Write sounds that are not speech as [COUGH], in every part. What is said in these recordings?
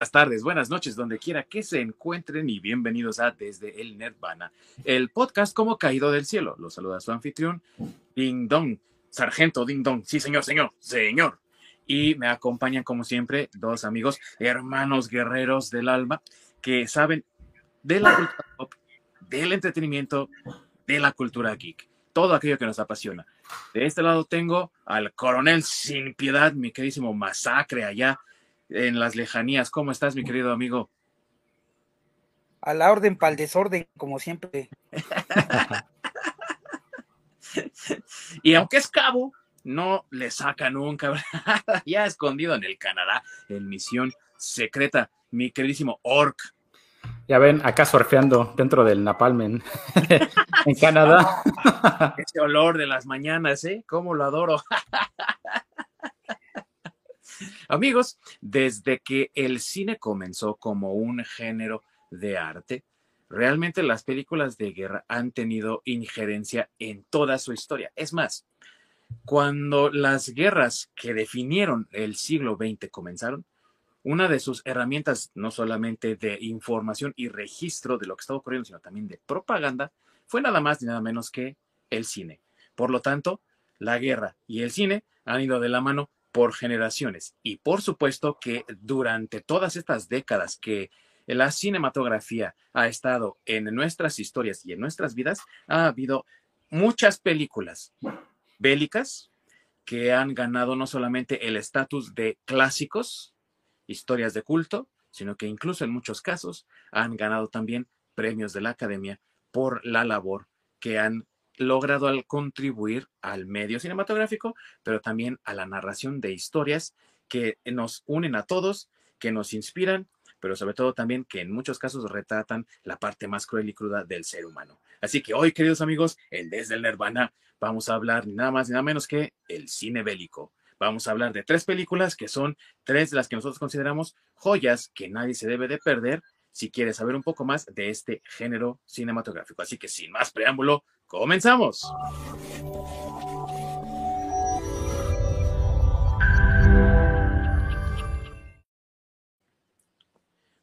Buenas tardes, buenas noches, donde quiera que se encuentren y bienvenidos a Desde el Nirvana, el podcast como caído del cielo. Los saluda su anfitrión, Ding Dong, Sargento Ding Dong. Sí, señor, señor, señor. Y me acompañan, como siempre, dos amigos, hermanos guerreros del alma, que saben de la cultura pop, del entretenimiento, de la cultura geek, todo aquello que nos apasiona. De este lado tengo al coronel sin piedad, mi queridísimo masacre allá en las lejanías. ¿Cómo estás, mi querido amigo? A la orden para el desorden, como siempre. [LAUGHS] y aunque es cabo, no le saca nunca. [LAUGHS] ya escondido en el Canadá, en misión secreta, mi queridísimo Orc. Ya ven, acá surfeando dentro del Napalmen [LAUGHS] en Canadá. Ese olor de las mañanas, ¿eh? ¿Cómo lo adoro? Amigos, desde que el cine comenzó como un género de arte, realmente las películas de guerra han tenido injerencia en toda su historia. Es más, cuando las guerras que definieron el siglo XX comenzaron, una de sus herramientas, no solamente de información y registro de lo que estaba ocurriendo, sino también de propaganda, fue nada más ni nada menos que el cine. Por lo tanto, la guerra y el cine han ido de la mano por generaciones. Y por supuesto que durante todas estas décadas que la cinematografía ha estado en nuestras historias y en nuestras vidas, ha habido muchas películas bélicas que han ganado no solamente el estatus de clásicos, historias de culto, sino que incluso en muchos casos han ganado también premios de la academia por la labor que han logrado al contribuir al medio cinematográfico, pero también a la narración de historias que nos unen a todos, que nos inspiran, pero sobre todo también que en muchos casos retratan la parte más cruel y cruda del ser humano. Así que hoy, queridos amigos, en Desde el Nirvana vamos a hablar ni nada más ni nada menos que el cine bélico. Vamos a hablar de tres películas que son tres de las que nosotros consideramos joyas que nadie se debe de perder si quiere saber un poco más de este género cinematográfico. Así que sin más preámbulo, comenzamos.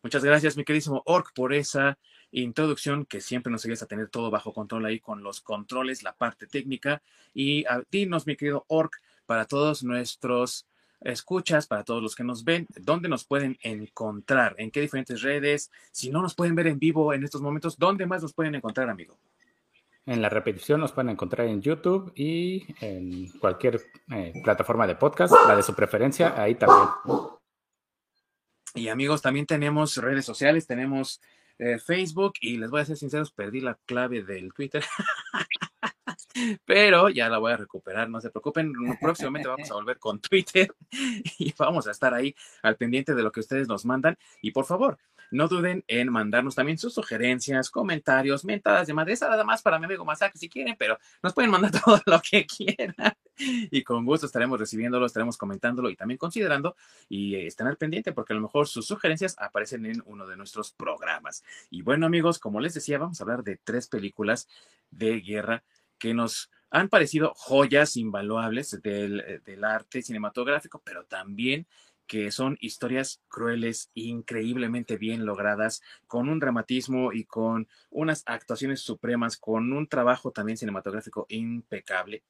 Muchas gracias, mi queridísimo Orc, por esa introducción que siempre nos ayudas a tener todo bajo control ahí con los controles, la parte técnica. Y a dinos, mi querido Orc, para todos nuestros escuchas, para todos los que nos ven, dónde nos pueden encontrar, en qué diferentes redes, si no nos pueden ver en vivo en estos momentos, ¿dónde más nos pueden encontrar, amigo? En la repetición nos pueden encontrar en YouTube y en cualquier eh, plataforma de podcast, la de su preferencia, ahí también. Y amigos, también tenemos redes sociales, tenemos eh, Facebook y les voy a ser sinceros, perdí la clave del Twitter. [LAUGHS] pero ya la voy a recuperar, no se preocupen. [LAUGHS] Próximamente vamos a volver con Twitter [LAUGHS] y vamos a estar ahí al pendiente de lo que ustedes nos mandan. Y por favor, no duden en mandarnos también sus sugerencias, comentarios, mentadas de madre. Esa nada más para mi amigo Masaki si quieren, pero nos pueden mandar [LAUGHS] todo lo que quieran. Y con gusto estaremos recibiéndolo, estaremos comentándolo y también considerando y estén al pendiente porque a lo mejor sus sugerencias aparecen en uno de nuestros programas. Y bueno amigos, como les decía, vamos a hablar de tres películas de guerra que nos han parecido joyas invaluables del, del arte cinematográfico, pero también que son historias crueles, increíblemente bien logradas, con un dramatismo y con unas actuaciones supremas, con un trabajo también cinematográfico impecable.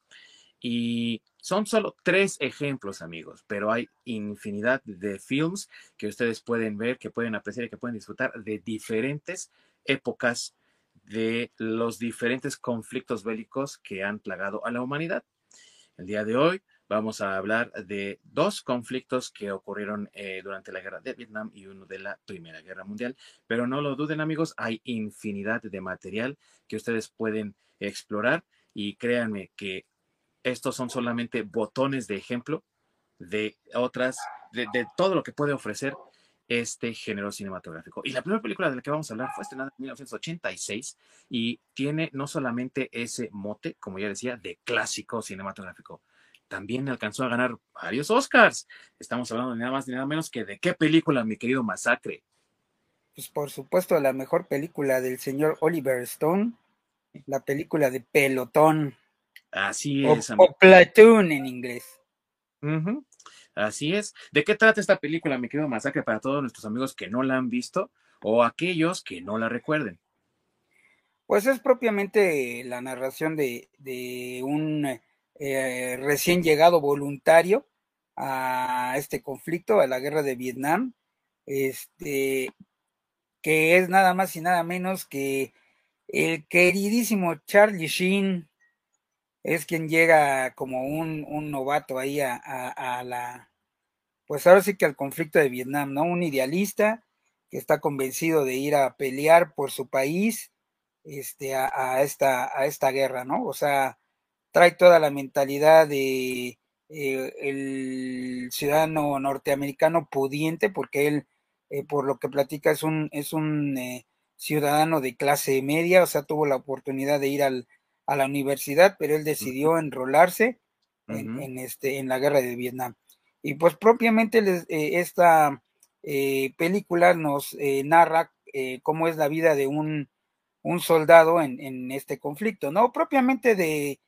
Y son solo tres ejemplos, amigos, pero hay infinidad de films que ustedes pueden ver, que pueden apreciar y que pueden disfrutar de diferentes épocas de los diferentes conflictos bélicos que han plagado a la humanidad. El día de hoy vamos a hablar de dos conflictos que ocurrieron eh, durante la guerra de Vietnam y uno de la Primera Guerra Mundial. Pero no lo duden amigos, hay infinidad de material que ustedes pueden explorar y créanme que estos son solamente botones de ejemplo de otras, de, de todo lo que puede ofrecer este género cinematográfico. Y la primera película de la que vamos a hablar fue estrenada en 1986 y tiene no solamente ese mote, como ya decía, de clásico cinematográfico, también alcanzó a ganar varios Oscars. Estamos hablando de nada más ni nada menos que de qué película, mi querido Masacre. Pues por supuesto la mejor película del señor Oliver Stone, la película de Pelotón. Así es. O, Platoon en inglés. Así es. ¿De qué trata esta película, mi querido Masacre, para todos nuestros amigos que no la han visto o aquellos que no la recuerden? Pues es propiamente la narración de, un eh, recién llegado voluntario a este conflicto, a la guerra de Vietnam, este, que es nada más y nada menos que el queridísimo Charlie Sheen, es quien llega como un, novato ahí a, la, pues ahora sí que al conflicto de Vietnam, ¿no? Un idealista que está convencido de ir a pelear por su país este, a, esta, a esta guerra, ¿no? O sea, trae toda la mentalidad de eh, el ciudadano norteamericano pudiente, porque él, eh, por lo que platica, es un, es un eh, ciudadano de clase media, o sea, tuvo la oportunidad de ir al, a la universidad, pero él decidió enrolarse en, este, en la guerra de Vietnam. Y pues propiamente esta película nos narra cómo es la vida de un, un soldado en, en, este conflicto, no propiamente de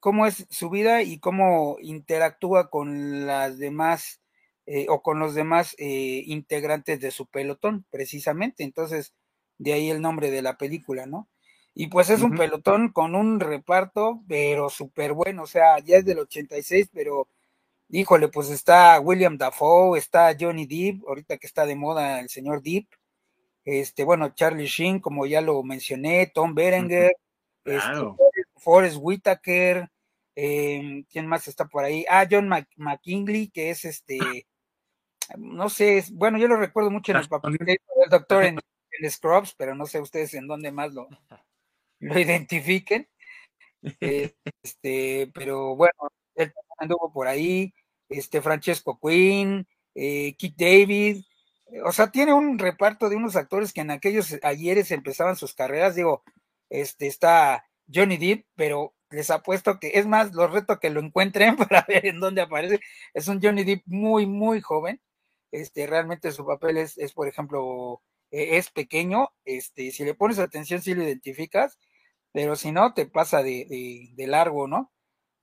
cómo es su vida y cómo interactúa con las demás eh, o con los demás eh, integrantes de su pelotón, precisamente. Entonces, de ahí el nombre de la película, ¿no? Y pues es un pelotón con un reparto, pero súper bueno, o sea, ya es del 86, pero híjole, pues está William Dafoe, está Johnny Depp, ahorita que está de moda el señor Depp, este, bueno, Charlie Sheen, como ya lo mencioné, Tom Berenger, este, Forrest Whitaker, em, ¿quién más está por ahí? Ah, John McKinley, que es este, no sé, bueno, yo lo recuerdo mucho en el papel del doctor en, Scrubs, pero no sé ustedes en dónde más lo, lo identifiquen. [LAUGHS] Este, pero bueno, él anduvo por ahí, este Francesco Quinn, eh, Keith David, o sea, tiene un reparto de unos actores que en aquellos ayeres empezaban sus carreras, digo, este está Johnny Depp, pero les apuesto que es más, los reto que lo encuentren [LAUGHS] para ver en dónde aparece. Es un Johnny Depp muy, muy joven. Este, realmente su papel es, es por ejemplo, e, es pequeño. Este, si le pones atención, sí lo identificas, pero si no, te pasa de, de, largo, ¿no?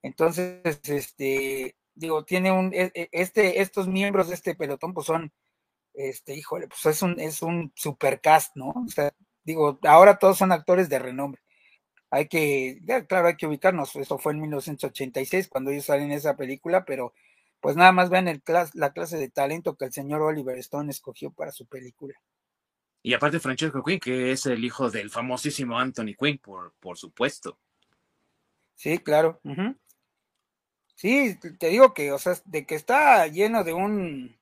Entonces, este, digo, tiene un, e, e, este, estos miembros de este pelotón, pues son, este, híjole, pues es un, es un supercast, ¿no? O sea, digo, ahora todos son actores de renombre hay que, claro, hay que ubicarnos, eso fue en 1986 cuando ellos salen en esa película, pero pues nada más vean el la clase de talento que el señor Oliver Stone escogió para su película. Y aparte Francesco Quinn, que es el hijo del famosísimo Anthony Quinn, por, por supuesto. Sí, claro. Sí, te digo que, o sea, de que está lleno de un,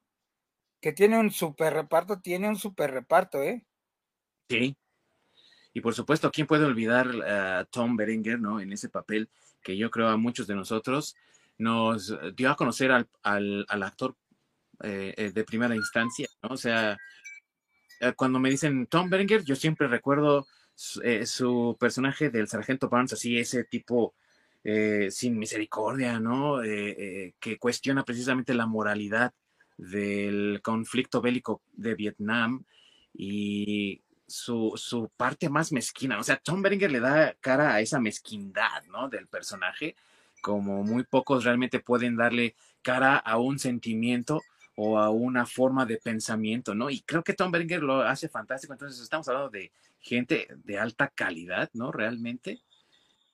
que tiene un super reparto, tiene un super reparto, ¿eh? Sí, y por supuesto, ¿quién puede olvidar a Tom Berenger, ¿no? En ese papel que yo creo a muchos de nosotros nos dio a conocer al, al, actor eh, eh, de primera instancia, ¿no? O sea, cuando me dicen Tom Berenger, yo siempre recuerdo su, personaje del sargento Barnes, así ese tipo sin misericordia, ¿no? que cuestiona precisamente la moralidad del conflicto bélico de Vietnam y su, su, parte más mezquina. O sea, Tom Berenger le da cara a esa mezquindad, ¿no? Del personaje, como muy pocos realmente pueden darle cara a un sentimiento o a una forma de pensamiento, ¿no? Y creo que Tom Berenger lo hace fantástico. Entonces, estamos hablando de gente de alta calidad, ¿no? Realmente.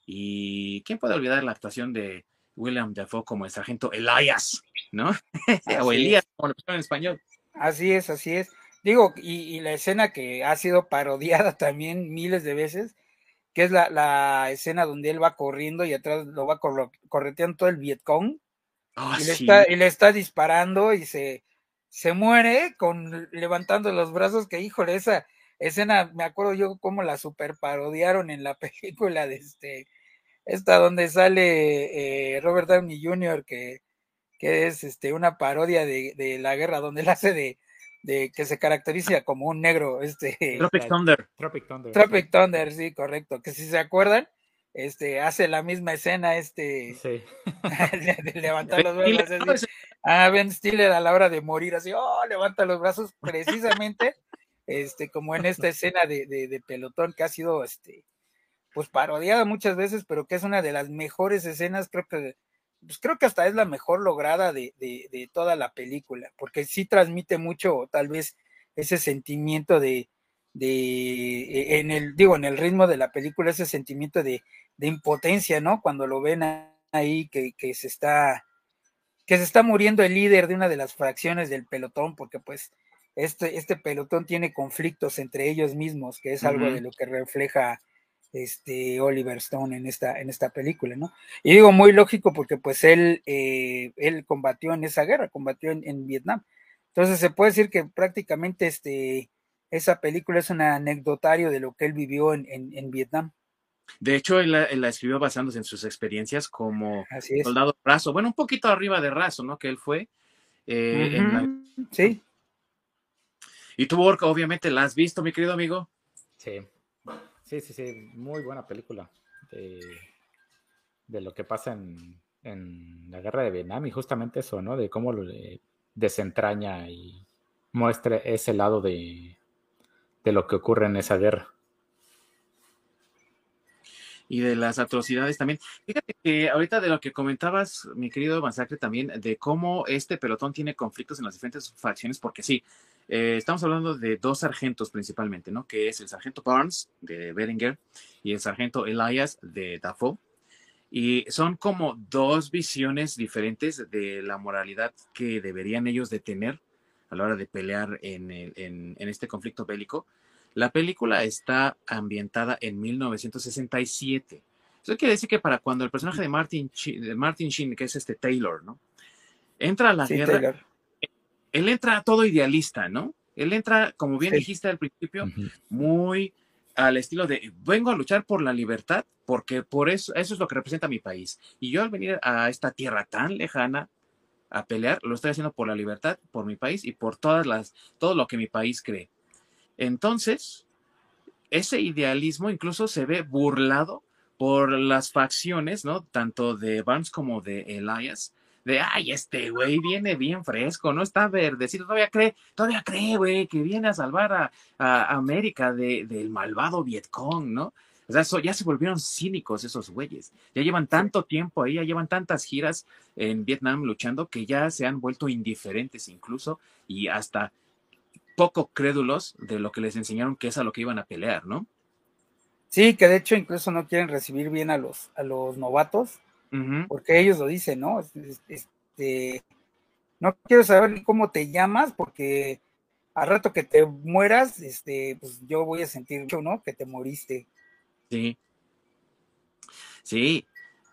Y quién puede olvidar la actuación de William Dafoe como el sargento Elias, ¿no? [LAUGHS] o Elías, como lo pusieron en español. Así es, así es. Digo, y, la escena que ha sido parodiada [LAUGHS] también miles de veces, que es la, escena donde él va corriendo y atrás lo va correteando todo el Vietcong. Ah, y, le está, y le está disparando y se, se muere con levantando los brazos, que híjole, esa escena, me acuerdo yo cómo la super parodiaron en la [LAUGHS] película de este, esta donde sale eh, Robert Downey Jr., que, que es este, una parodia de, de la guerra, donde él hace de, de que se caracteriza como un negro, este Tropic [LAUGHS] Thunder. Tropic Thunder. Tropic Thunder, sí, correcto. Que si se acuerdan, este hace la misma escena, este sí. [LAUGHS] [LAUGHS] de, levantar los brazos. ah, Ben Stiller a la hora de morir, así, oh, levanta los brazos, precisamente, este, como en esta escena de, de, pelotón que ha sido este pues parodiada muchas veces, pero que es una de las mejores escenas, creo que pues creo que hasta es la mejor lograda de, de, toda la película, porque sí transmite mucho, tal vez, ese sentimiento de, de, en el, digo, en el ritmo de la película, ese sentimiento de, de impotencia, ¿no? Cuando lo ven ahí que, que, se está, que se está muriendo el líder de una de las fracciones del pelotón, porque pues este, este pelotón tiene conflictos entre ellos mismos, que es algo de lo que refleja este Oliver Stone en esta, en esta película, ¿no? Y digo muy lógico porque pues él, eh, él combatió en esa guerra, combatió en, Vietnam. Entonces se puede decir que prácticamente este, esa película es un anecdotario de lo que él vivió en, en, Vietnam. De hecho, él la, escribió basándose en sus experiencias como soldado raso, bueno, un poquito arriba de raso, ¿no? Que él fue. Eh, sí. Y tú, Orca, obviamente la has visto, mi querido amigo. Sí. Sí, sí, sí, muy buena película de, lo que pasa en, la guerra de Vietnam y justamente eso, ¿no? De cómo lo desentraña y muestra ese lado de, de lo que ocurre en esa guerra y de las atrocidades también. Fíjate que ahorita de lo que comentabas, mi querido Masacre, también de cómo este pelotón tiene conflictos en las diferentes facciones, porque sí, eh, estamos hablando de dos sargentos principalmente, ¿no? Que es el sargento Barnes de Beringer y el sargento Elias de Dafoe. Y son como dos visiones diferentes de la moralidad que deberían ellos tener a la hora de pelear en, en, este conflicto bélico. La película está ambientada en 1967. Eso quiere decir que para cuando el personaje de Martin, de Martin Sheen, que es este Taylor, ¿no? Entra a la guerra, él entra todo idealista, ¿no? Él entra, como bien dijiste al principio, muy al estilo de vengo a luchar por la libertad, porque por eso, eso es lo que representa mi país. Y yo al venir a esta tierra tan lejana a pelear, lo estoy haciendo por la libertad, por mi país y por todas las, todo lo que mi país cree. Entonces, ese idealismo incluso se ve burlado por las facciones, ¿no? Tanto de Barnes como de Elias, de, ay, este güey viene bien fresco, no está verdecito, todavía cree, todavía cree, güey, que viene a salvar a, América del malvado Vietcong, ¿no? O sea, ya se volvieron cínicos esos güeyes. Ya llevan tanto tiempo ahí, ya llevan tantas giras en Vietnam luchando que ya se han vuelto indiferentes incluso y hasta poco crédulos de lo que les enseñaron que es a lo que iban a pelear, ¿no? Sí, que de hecho incluso no quieren recibir bien a los, a los novatos porque ellos lo dicen, ¿no? Este, no quiero saber ni cómo te llamas, porque al rato que te mueras, este, pues yo voy a sentir ¿no? Que te moriste. Sí. Sí.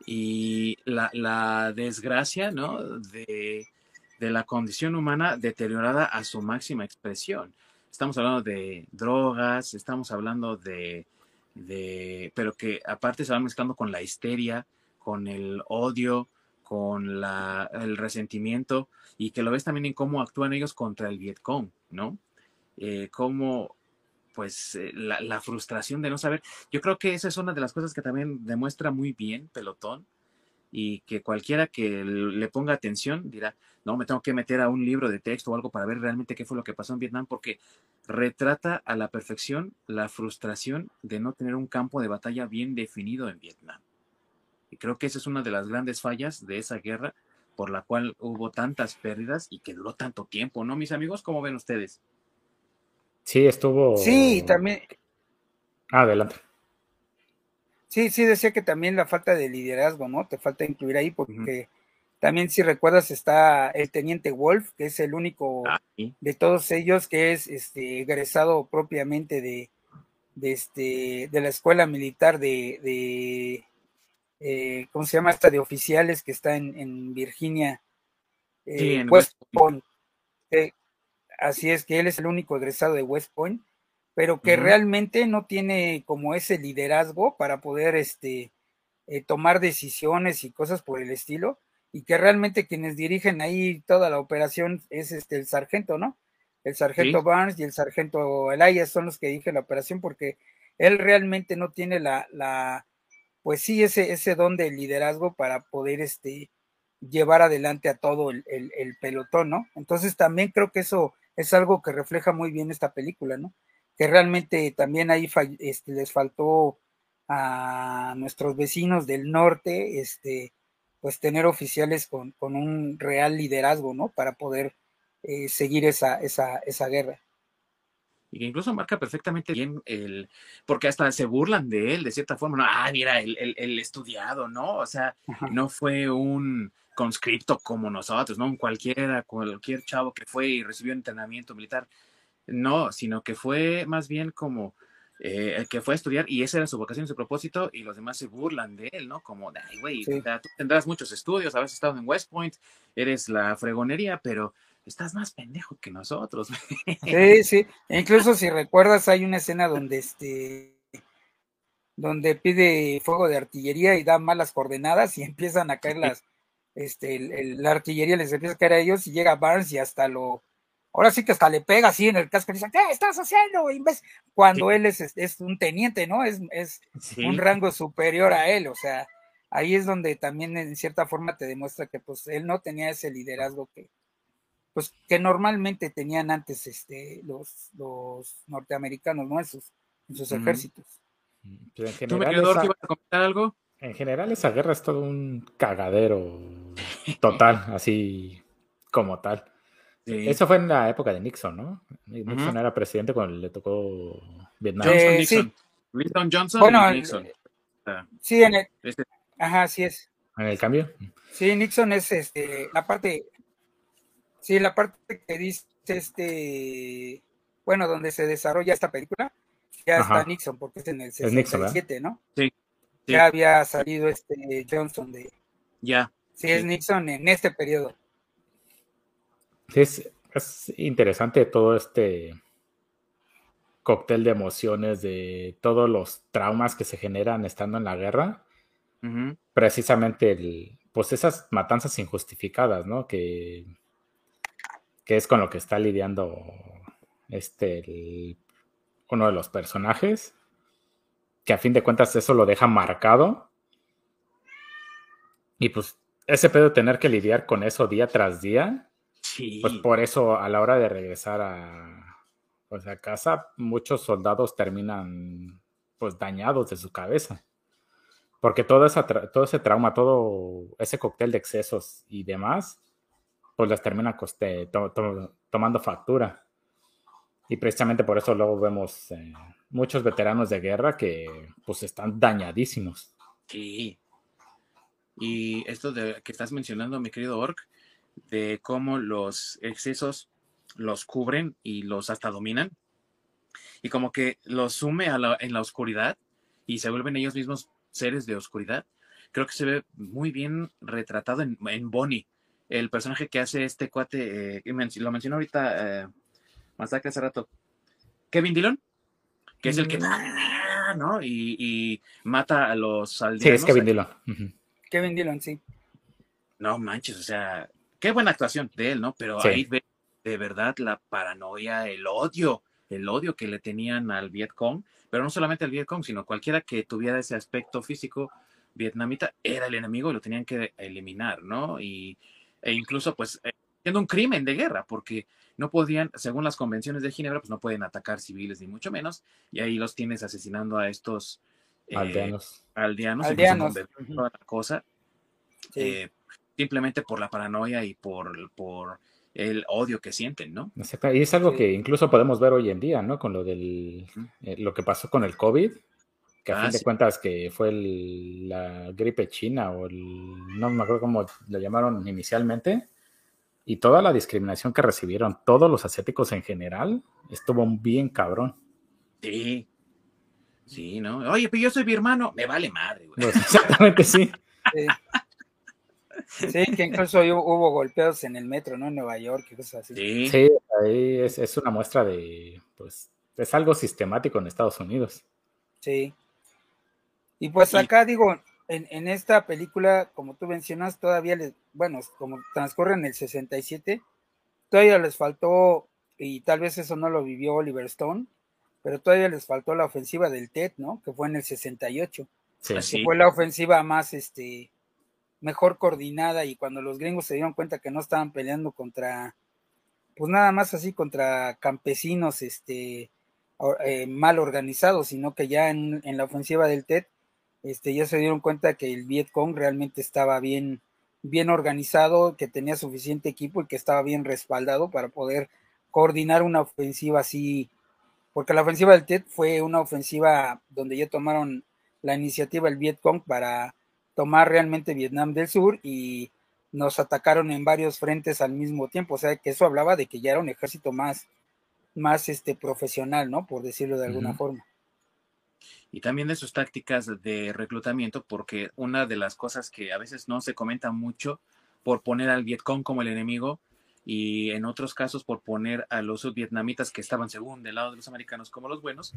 Y la, desgracia, ¿no? De, de la condición humana deteriorada a su máxima expresión. Estamos hablando de drogas, estamos hablando de, de, pero que aparte se van mezclando con la histeria, con el odio, con la, el resentimiento y que lo ves también en cómo actúan ellos contra el Vietcong, ¿no? Eh, cómo, pues, eh, la, la, frustración de no saber. Yo creo que esa es una de las cosas que también demuestra muy bien Pelotón y que cualquiera que le ponga atención dirá, no, me tengo que meter a un libro de texto o algo para ver realmente qué fue lo que pasó en Vietnam, porque retrata a la perfección la frustración de no tener un campo de batalla bien definido en Vietnam. Y creo que esa es una de las grandes fallas de esa guerra por la cual hubo tantas pérdidas y que duró tanto tiempo, ¿no, mis amigos? ¿Cómo ven ustedes? Sí, estuvo. Sí, también. adelante. Sí, sí, decía que también la falta de liderazgo, ¿no? Te falta incluir ahí porque también, si recuerdas, está el teniente Wolf, que es el único ah, de todos ellos que es este, egresado propiamente de, de, este, de la escuela militar de, eh, ¿cómo se llama esta de oficiales que está en, Virginia? Eh, West Point. Eh, así es que él es el único egresado de West Point, pero que realmente no tiene como ese liderazgo para poder este, tomar decisiones y cosas por el estilo, y que realmente quienes dirigen ahí toda la operación es este el sargento, ¿no? El sargento Barnes y el sargento Elias son los que dirigen la operación porque él realmente no tiene la, la pues sí, ese, ese don de liderazgo para poder este, llevar adelante a todo el, pelotón, ¿no? Entonces también creo que eso es algo que refleja muy bien esta película, ¿no? Que realmente también ahí este, les faltó a nuestros vecinos del norte, este, pues tener oficiales con, con un real liderazgo, ¿no? Para poder eh, seguir esa, esa, esa guerra y que incluso marca perfectamente bien el, porque hasta se burlan de él de cierta forma, no, ah, mira, el, el, estudiado, ¿no? O sea, no fue un conscripto como nosotros, ¿no? Un cualquiera, cualquier chavo que fue y recibió entrenamiento militar, no, sino que fue más bien como eh, el que fue a estudiar y esa era su vocación, su propósito, y los demás se burlan de él, ¿no? Como, ay, güey, tú tendrás muchos estudios, habrás estado en West Point, eres la fregonería, pero estás más pendejo que nosotros. Sí, [LAUGHS] sí. E incluso si recuerdas, hay una escena donde este donde pide fuego de artillería y da malas coordenadas y empiezan a caer las, este, la artillería les empieza a caer a ellos y llega Barnes y hasta lo, ahora sí que hasta le pega así en el casco y dice, ¿qué estás haciendo? Cuando él es, es, un teniente, ¿no? Es, es un rango superior a él, o sea, ahí es donde también en cierta forma te demuestra que pues él no tenía ese liderazgo que, pues que normalmente tenían antes este, los, los norteamericanos, ¿no? En sus, en sus ejércitos. en general, a comentar algo? En general, esa guerra es todo un cagadero total, así como tal. Eso fue en la época de Nixon, ¿no? Nixon era presidente cuando le tocó Vietnam. Johnson, Nixon. Lyndon Johnson bueno, Nixon. sí, en el, este ajá, así es. ¿En el cambio? Sí, Nixon es este, la parte Sí, la parte que dice este, bueno, donde se desarrolla esta película, ya está Nixon, porque es en el 67, ¿no? Sí, Ya había salido este Johnson de... Ya. Sí, es Nixon en este periodo. Es, es interesante todo este cóctel de emociones, de todos los traumas que se generan estando en la guerra. Precisamente el, pues esas matanzas injustificadas, ¿no? Que que es con lo que está lidiando este uno de los personajes, que a fin de cuentas eso lo deja marcado. Y pues ese pedo de tener que lidiar con eso día tras día, pues por eso a la hora de regresar a, pues a casa, muchos soldados terminan pues dañados de su cabeza. Porque todo, esa todo ese trauma, todo ese cóctel de excesos y demás, pues las termina coste, tomando factura. Y precisamente por eso luego vemos eh, muchos veteranos de guerra que pues están dañadísimos. Sí. Y esto de que estás mencionando, mi querido Orc, de cómo los excesos los cubren y los hasta dominan. Y como que los sume en la oscuridad y se vuelven ellos mismos seres de oscuridad. Creo que se ve muy bien retratado en, en Bonnie el personaje que hace este cuate, eh, lo mencionó ahorita eh, Masacre hace rato, Kevin Dillon, que es el que, mm. ¿no? Y, mata a los aldeanos. Sí, es Kevin Dillon. Kevin Dillon, sí. No manches, o sea, qué buena actuación de él, ¿no? Pero ahí ve de verdad la paranoia, el odio, el odio que le tenían al Vietcong, pero no solamente al Vietcong, sino cualquiera que tuviera ese aspecto físico vietnamita era el enemigo y lo tenían que eliminar, ¿no? Y e incluso pues eh, siendo un crimen de guerra, porque no podían, según las convenciones de Ginebra, pues no pueden atacar civiles ni mucho menos, y ahí los tienes asesinando a estos eh, aldeanos, aldeanos, aldeanos. toda la cosa, eh, simplemente por la paranoia y por, por el odio que sienten, ¿no? Y es algo que incluso podemos ver hoy en día, ¿no? Con lo del, lo que pasó con el COVID, que a fin ah, de cuentas que fue la gripe china o el, no me acuerdo cómo lo llamaron inicialmente, y toda la discriminación que recibieron todos los asiáticos en general, estuvo bien cabrón. Sí, sí, ¿no? Oye, pero yo soy mi hermano, me vale madre, güey. Pues, exactamente, sí. [LAUGHS] sí. Que incluso hubo golpeos en el metro, ¿no? En Nueva York y cosas así. Sí, sí ahí es, es una muestra de, pues, es algo sistemático en Estados Unidos. Sí. Y pues acá digo, en, en, esta película, como tú mencionas, todavía les, bueno, como transcurre en el 67, todavía les faltó, y tal vez eso no lo vivió Oliver Stone, pero todavía les faltó la ofensiva del TED, ¿no? Que fue en el 68. Sí, fue la ofensiva más, este, mejor coordinada y cuando los gringos se dieron cuenta que no estaban peleando contra, pues nada más así contra campesinos, este, eh, mal organizados, sino que ya en, la ofensiva del TED este, ya se dieron cuenta que el Vietcong realmente estaba bien, bien organizado, que tenía suficiente equipo y que estaba bien respaldado para poder coordinar una ofensiva así, porque la ofensiva del TED fue una ofensiva donde ya tomaron la iniciativa el Vietcong para tomar realmente Vietnam del Sur y nos atacaron en varios frentes al mismo tiempo, o sea que eso hablaba de que ya era un ejército más, más este profesional, ¿no? Por decirlo de alguna forma. Y también de sus tácticas de reclutamiento, porque una de las cosas que a veces no se comenta mucho por poner al Vietcong como el enemigo y en otros casos por poner a los vietnamitas que estaban según del lado de los americanos como los buenos,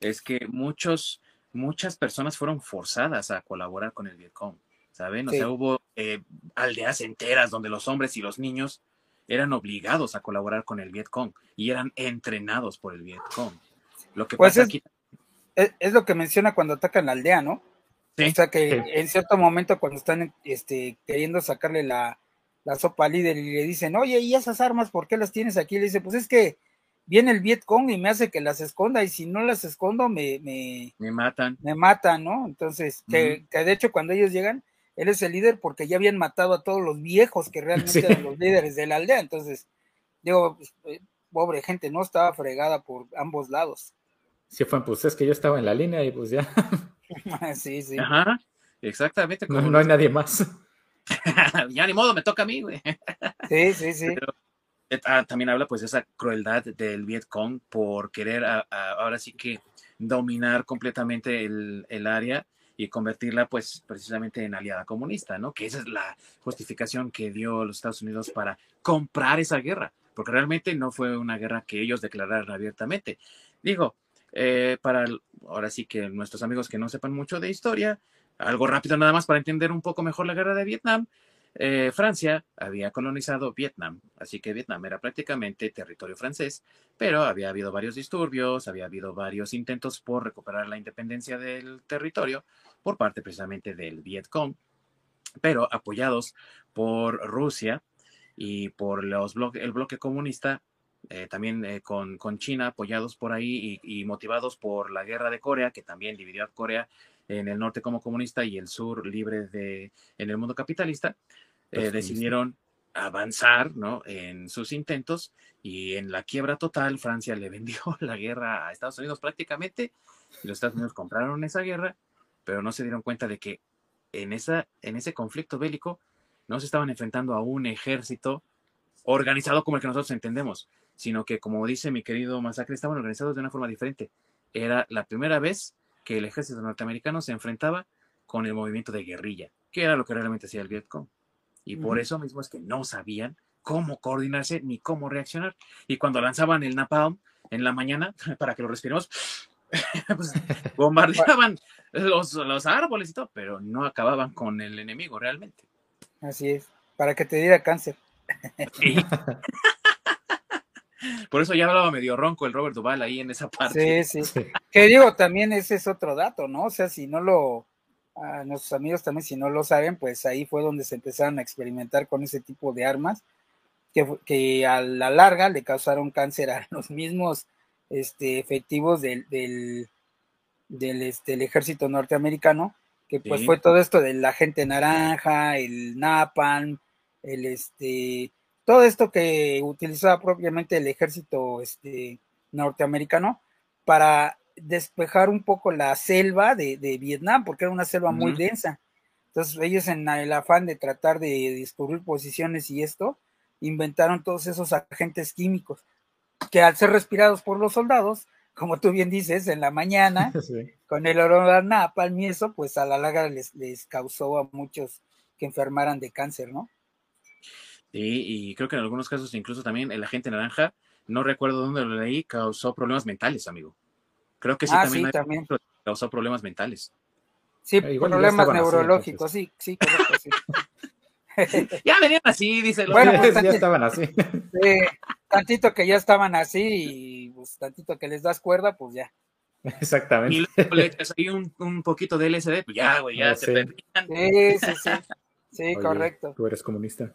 es que muchos, muchas personas fueron forzadas a colaborar con el Vietcong, ¿saben? O sea, hubo eh, aldeas enteras donde los hombres y los niños eran obligados a colaborar con el Vietcong y eran entrenados por el Vietcong. Lo que pues pasa aquí es, lo que menciona cuando atacan la aldea, ¿no? o sea que en cierto momento cuando están este, queriendo sacarle la, sopa al líder y le dicen, oye, ¿y esas armas por qué las tienes aquí? Le dice, pues es que viene el Vietcong y me hace que las esconda y si no las escondo me, me, matan. Me matan, ¿no? Entonces, que, de hecho cuando ellos llegan, él es el líder porque ya habían matado a todos los viejos que realmente [LAUGHS] eran los líderes de la aldea. Entonces, digo, pues, eh, pobre gente, no estaba fregada por ambos lados. Sí, fue, pues es que yo estaba en la línea y pues ya. [LAUGHS] sí, sí. Ajá, exactamente. No, hay nadie más. [LAUGHS] ya ni modo, me toca a mí, güey. sí, sí, sí. También habla pues de esa crueldad del Vietcong por querer ahora sí que dominar completamente el, el, área y convertirla pues precisamente en aliada comunista, ¿no? Que esa es la justificación que dio los Estados Unidos para comprar esa guerra, porque realmente no fue una guerra que ellos declararan abiertamente. Digo, eh, para ahora sí que nuestros amigos que no sepan mucho de historia, algo rápido nada más para entender un poco mejor la guerra de Vietnam. Eh, Francia había colonizado Vietnam, así que Vietnam era prácticamente territorio francés, pero había habido varios disturbios, había habido varios intentos por recuperar la independencia del territorio por parte precisamente del Vietcong, pero apoyados por Rusia y por los el bloque comunista eh, también eh, con, con, China apoyados por ahí y, motivados por la guerra de Corea, que también dividió a Corea en el norte como comunista y el sur libre de, en el mundo capitalista, eh, decidieron avanzar ¿no? en sus intentos y en la quiebra total Francia le [LAUGHS] vendió la guerra a Estados Unidos prácticamente y los Estados Unidos compraron esa guerra, pero no se dieron cuenta de que en, esa, en ese conflicto bélico no se estaban enfrentando a un ejército organizado como el que nosotros entendemos, sino que, como dice mi querido Masacre, estaban organizados de una forma diferente. Era la primera vez que el ejército norteamericano se enfrentaba con el movimiento de guerrilla, que era lo que realmente hacía el Vietcong. Y por eso mismo es que no sabían cómo coordinarse ni cómo reaccionar. Y cuando lanzaban el napalm en la mañana, [LAUGHS] para que lo respiremos, [LAUGHS] pues, [LAUGHS] bombardeaban los, los árboles y todo, pero no acababan con el enemigo realmente. Así es, para que te diera cáncer. Por eso ya hablaba medio ronco el Robert Duval ahí en esa parte. Sí, sí. Que digo, también ese es otro dato, ¿no? O sea, si no lo, a nuestros amigos también, si no lo saben, pues ahí fue donde se empezaron a experimentar con ese tipo de armas, que, que a la larga le causaron cáncer a [LAUGHS] los mismos este, efectivos del, del, del este, el ejército norteamericano, que pues fue todo esto del agente naranja, el napalm, el este todo esto que utilizaba propiamente el ejército este, norteamericano para despejar un poco la selva de, Vietnam, porque era una selva muy densa. Entonces ellos en el afán de tratar de descubrir posiciones y esto, inventaron todos esos agentes químicos que al ser respirados por los soldados, como tú bien dices, en la mañana, [LAUGHS] con el olor napalm y eso, pues a la larga les, les causó a muchos que enfermaran de cáncer, ¿no? Y creo que en algunos casos incluso también el agente naranja, no recuerdo dónde lo leí, causó problemas mentales, amigo. Creo que sí, ah, también, sí, también. causó problemas mentales. Sí, eh, problemas neurológicos, sí, sí, correcto, sí. [LAUGHS] ya venían así, dice. Bueno, pues, [LAUGHS] ya estaban así. tantito que ya estaban así y pues tantito que les das cuerda, pues ya. Exactamente. Y luego le echas ahí un, un, poquito de LSD, pues ya, güey, ya se sí. Sí, sí, sí. Sí, correcto. Tú eres comunista.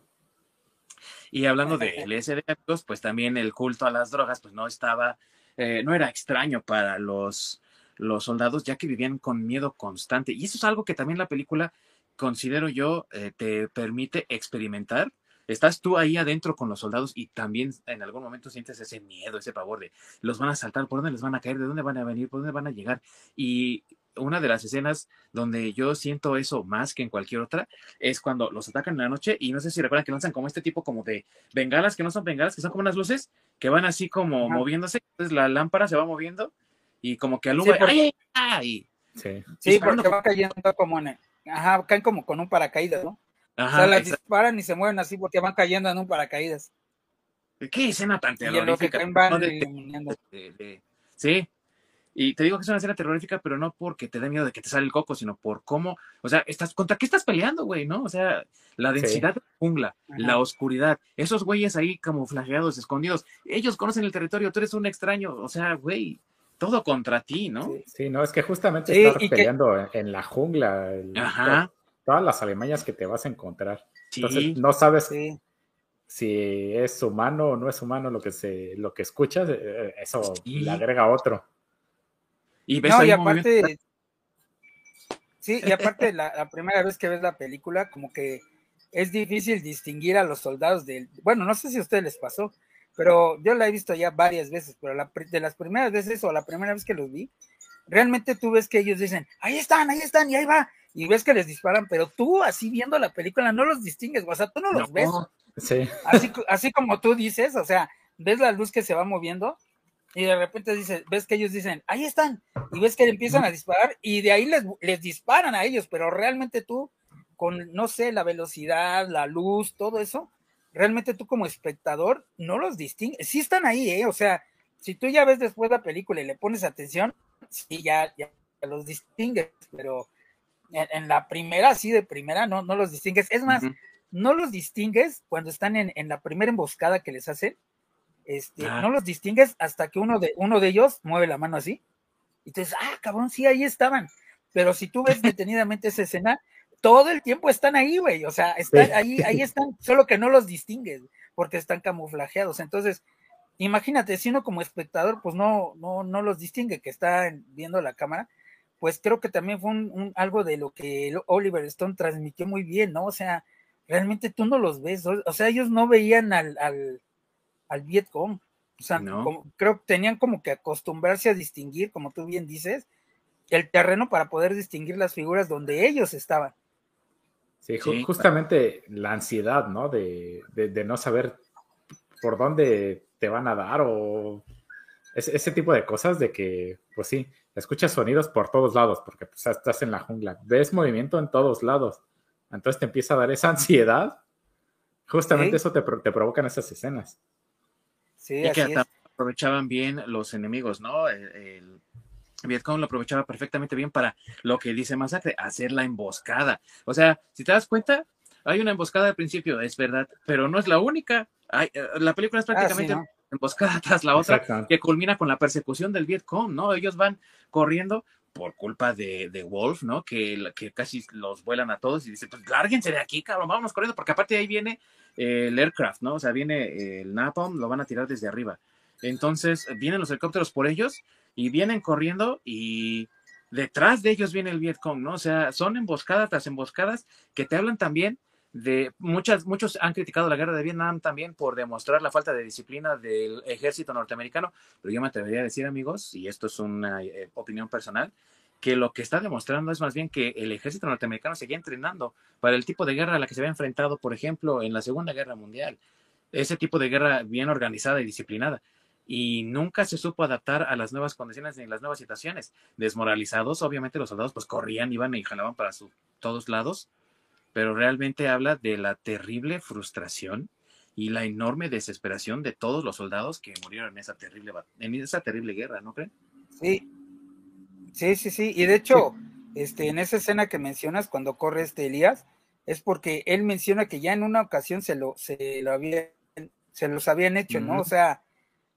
Y hablando de [LAUGHS] LSD, pues también el culto a las drogas, pues no estaba, eh, no era extraño para los, los soldados, ya que vivían con miedo constante. Y eso es algo que también la película considero yo, eh, te permite experimentar. Estás tú ahí adentro con los soldados y también en algún momento sientes ese miedo, ese pavor de los van a saltar, por dónde les van a caer, de dónde van a venir, por dónde van a llegar. Y una de las escenas donde yo siento eso más que en cualquier otra es cuando los atacan en la noche y no sé si recuerdan que lanzan como este tipo como de bengalas que no son bengalas, que son como unas luces que van así como moviéndose, entonces la lámpara se va moviendo y como que alumbra. Sí, ¡Ay! Sí, sí porque va cayendo como en, ajá, caen como con un paracaídas, ¿no? Ajá, o sea, las disparan y se mueven así porque van cayendo en un paracaídas. ¿Qué escena tan terrorífica? Sí, y te digo que es una escena terrorífica, pero no porque te dé miedo de que te sale el coco, sino por cómo, o sea, estás, ¿contra qué estás peleando, güey? ¿No? O sea, la densidad de la jungla, la oscuridad, esos güeyes ahí camuflajeados, escondidos, ellos conocen el territorio, tú eres un extraño, o sea, güey, todo contra ti, ¿no? Sí, no, es que justamente estar peleando en, la jungla, todas las alemañas que te vas a encontrar. Entonces, no sabes si es humano o no es humano lo que se, lo que escuchas, eh, eh, eso le agrega otro. Y no, y aparte, sí, y aparte la, primera vez que ves la película, como que es difícil distinguir a los soldados del, bueno, no sé si a ustedes les pasó, pero yo la he visto ya varias veces, pero de las primeras veces o la primera vez que los vi, realmente tú ves que ellos dicen, ahí están, ahí están, y ahí va, y ves que les disparan, pero tú así viendo la película no los distingues, o sea, tú no los ves. Sí. Así, así como tú dices, o sea, ves la luz que se va moviendo y de repente dices, ves que ellos dicen, ahí están, y ves que empiezan a disparar y de ahí les, les disparan a ellos, pero realmente tú, con, no sé, la velocidad, la luz, todo eso, realmente tú como espectador no los distingues, sí están ahí, ¿eh? O sea, si tú ya ves después la película y le pones atención, sí, ya, ya los distingues, pero en, la primera, sí, de primera, no, no los distingues. Es más, no los distingues cuando están en, en la primera emboscada que les hacen, este, ah. no los distingues hasta que uno de, uno de ellos mueve la mano así. Y tú dices, ah, cabrón, sí, ahí estaban. Pero si tú ves [LAUGHS] detenidamente esa escena, todo el tiempo están ahí, güey. O sea, están, ahí, ahí están, solo que no los distingues, porque están camuflajeados. Entonces, imagínate, si uno como espectador, pues no, no, no los distingue, que está viendo la cámara, pues creo que también fue un, algo de lo que Oliver Stone transmitió muy bien, ¿no? O sea, realmente tú no los ves, o, sea, ellos no veían al, al Vietcong. O sea, creo que tenían como que acostumbrarse a distinguir, como tú bien dices, el terreno para poder distinguir las figuras donde ellos estaban. Sí, justamente la ansiedad, ¿no? De, no saber por dónde te van a dar o ese, tipo de cosas de que, pues sí, escuchas sonidos por todos lados porque pues, estás en la jungla, ves movimiento en todos lados, entonces te empieza a dar esa [LAUGHS] ansiedad. Justamente eso te, te provocan esas escenas. Sí, y que aprovechaban bien los enemigos, ¿no? El, Vietcong lo aprovechaba perfectamente bien para lo que dice Masacre, hacer la emboscada. O sea, si te das cuenta, hay una emboscada al principio, es verdad, pero no es la única. Hay, eh, la película es ah, prácticamente una emboscada [LAUGHS] tras la otra que culmina con la persecución del Vietcong, ¿no? Ellos van corriendo por culpa de, de Wolf, ¿no? Que, que, casi los vuelan a todos y dicen, pues lárguense de aquí, cabrón, vámonos corriendo, porque aparte ahí viene el aircraft, ¿no? O sea, viene el napalm, lo van a tirar desde arriba. Entonces, vienen los helicópteros por ellos y vienen corriendo y detrás de ellos viene el Vietcong, ¿no? O sea, son emboscadas tras emboscadas que te hablan también de muchas, muchos han criticado la guerra de Vietnam también por demostrar la falta de disciplina del ejército norteamericano, pero yo me atrevería a decir, amigos, y esto es una eh, opinión personal, que lo que está demostrando es más bien que el ejército norteamericano seguía entrenando para el tipo de guerra a la que se había enfrentado, por ejemplo, en la Segunda Guerra Mundial. Ese tipo de guerra bien organizada y disciplinada. Y nunca se supo adaptar a las nuevas condiciones ni las nuevas situaciones. Desmoralizados, obviamente los soldados pues corrían, iban y jalaban para todos lados, pero realmente habla de la terrible frustración y la enorme desesperación de todos los soldados que murieron en esa terrible, en esa terrible guerra, ¿no creen? Sí, Sí, sí, sí. Y de hecho, este, en esa escena que mencionas cuando corre este Elías, es porque él menciona que ya en una ocasión se lo, se lo había, se los habían hecho, ¿no? O sea,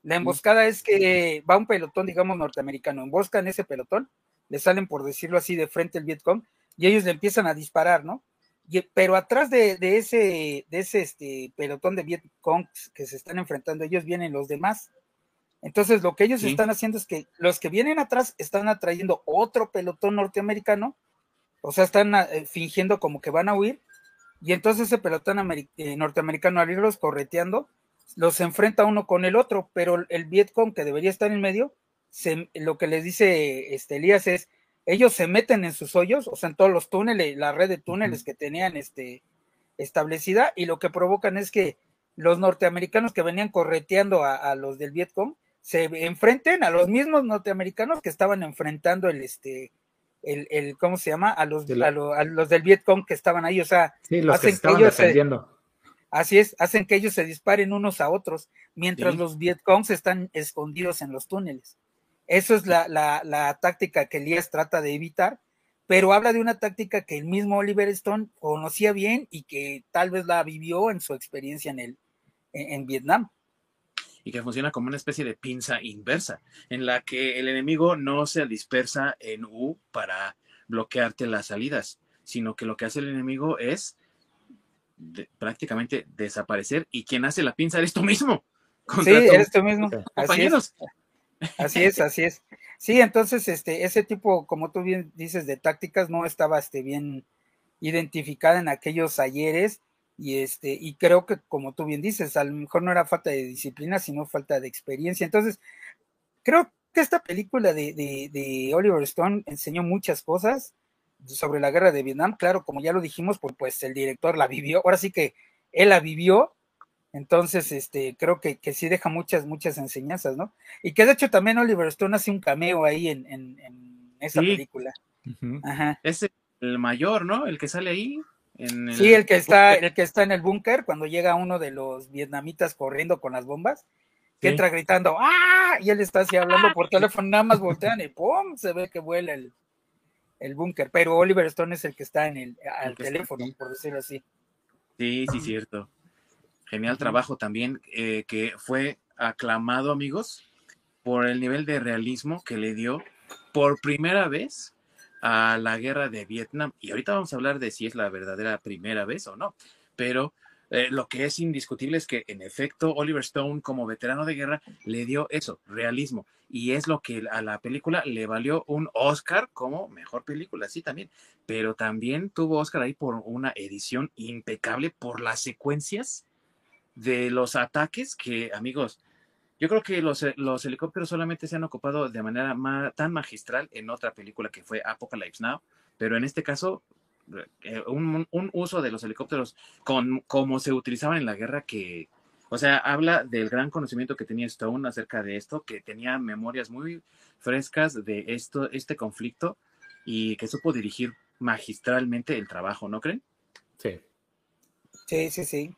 la emboscada es que va un pelotón, digamos, norteamericano, emboscan ese pelotón, le salen, por decirlo así, de frente el Vietcong, y ellos le empiezan a disparar, ¿no? Y, pero atrás de, de, ese, de ese este, pelotón de Vietcong que se están enfrentando, ellos vienen los demás. Entonces, lo que ellos están haciendo es que los que vienen atrás están atrayendo otro pelotón norteamericano o sea, están eh, fingiendo como que van a huir, y entonces ese pelotón eh, norteamericano al irlos correteando, los enfrenta uno con el otro, pero el Vietcong que debería estar en medio, lo que les dice este, Elías es, ellos se meten en sus hoyos, o sea, en todos los túneles, la red de túneles que tenían este, establecida, y lo que provocan es que los norteamericanos que venían correteando a, los del Vietcong se enfrenten a los mismos norteamericanos que estaban enfrentando el este el, el ¿cómo se llama? a los, a, los del Vietcong que estaban ahí, o sea, hacen que, ellos defendiendo. así es, hacen que ellos se disparen unos a otros, mientras los Vietcongs están escondidos en los túneles. Eso es la, la, la táctica que Elías trata de evitar, pero habla de una táctica que el mismo Oliver Stone conocía bien y que tal vez la vivió en su experiencia en el, en, Vietnam. Y que funciona como una especie de pinza inversa, en la que el enemigo no se dispersa en U para bloquearte las salidas, sino que lo que hace el enemigo es prácticamente desaparecer y quien hace la pinza eres tú mismo. [LAUGHS] Sí, eres tú mismo. Compañeros. Así es, así es. Sí, entonces, este, ese tipo, como tú bien dices, de tácticas no estaba este, bien identificada en aquellos ayeres y este, y creo que como tú bien dices, a lo mejor no era falta de disciplina, sino falta de experiencia. Entonces, creo que esta película de, de, Oliver Stone enseñó muchas cosas sobre la guerra de Vietnam. Claro, como ya lo dijimos, pues, pues el director la vivió. Ahora sí que él la vivió. Entonces, este, creo que, que sí deja muchas, muchas enseñanzas, ¿no? Y que de hecho también Oliver Stone hace un cameo ahí en, en, esa película. Es el mayor, ¿no? El que sale ahí sí, el que está, el que está en el búnker, cuando llega uno de los vietnamitas corriendo con las bombas, que entra gritando, ¡ah! Y él está así hablando por teléfono, nada más voltean y ¡pum! se ve que vuela el, el búnker. Pero Oliver Stone es el que está en el, al teléfono, por decirlo así. Sí, sí, cierto. Genial trabajo también, eh, que fue aclamado, amigos, por el nivel de realismo que le dio por primera vez a la guerra de Vietnam. Y ahorita vamos a hablar de si es la verdadera primera vez o no. Pero eh, lo que es indiscutible es que, en efecto, Oliver Stone, como veterano de guerra, le dio eso, realismo. Y es lo que a la película le valió un Oscar como mejor película, sí, también. Pero también tuvo Oscar ahí por una edición impecable, por las secuencias de los ataques que, amigos, yo creo que los, eh, los helicópteros solamente se han ocupado de manera tan magistral en otra película que fue Apocalypse Now, pero en este caso, eh, un, uso de los helicópteros con, como se utilizaban en la guerra que, o sea, habla del gran conocimiento que tenía Stone acerca de esto, que tenía memorias muy frescas de esto, este conflicto y que supo dirigir magistralmente el trabajo, ¿no creen? Sí. Sí, sí, sí.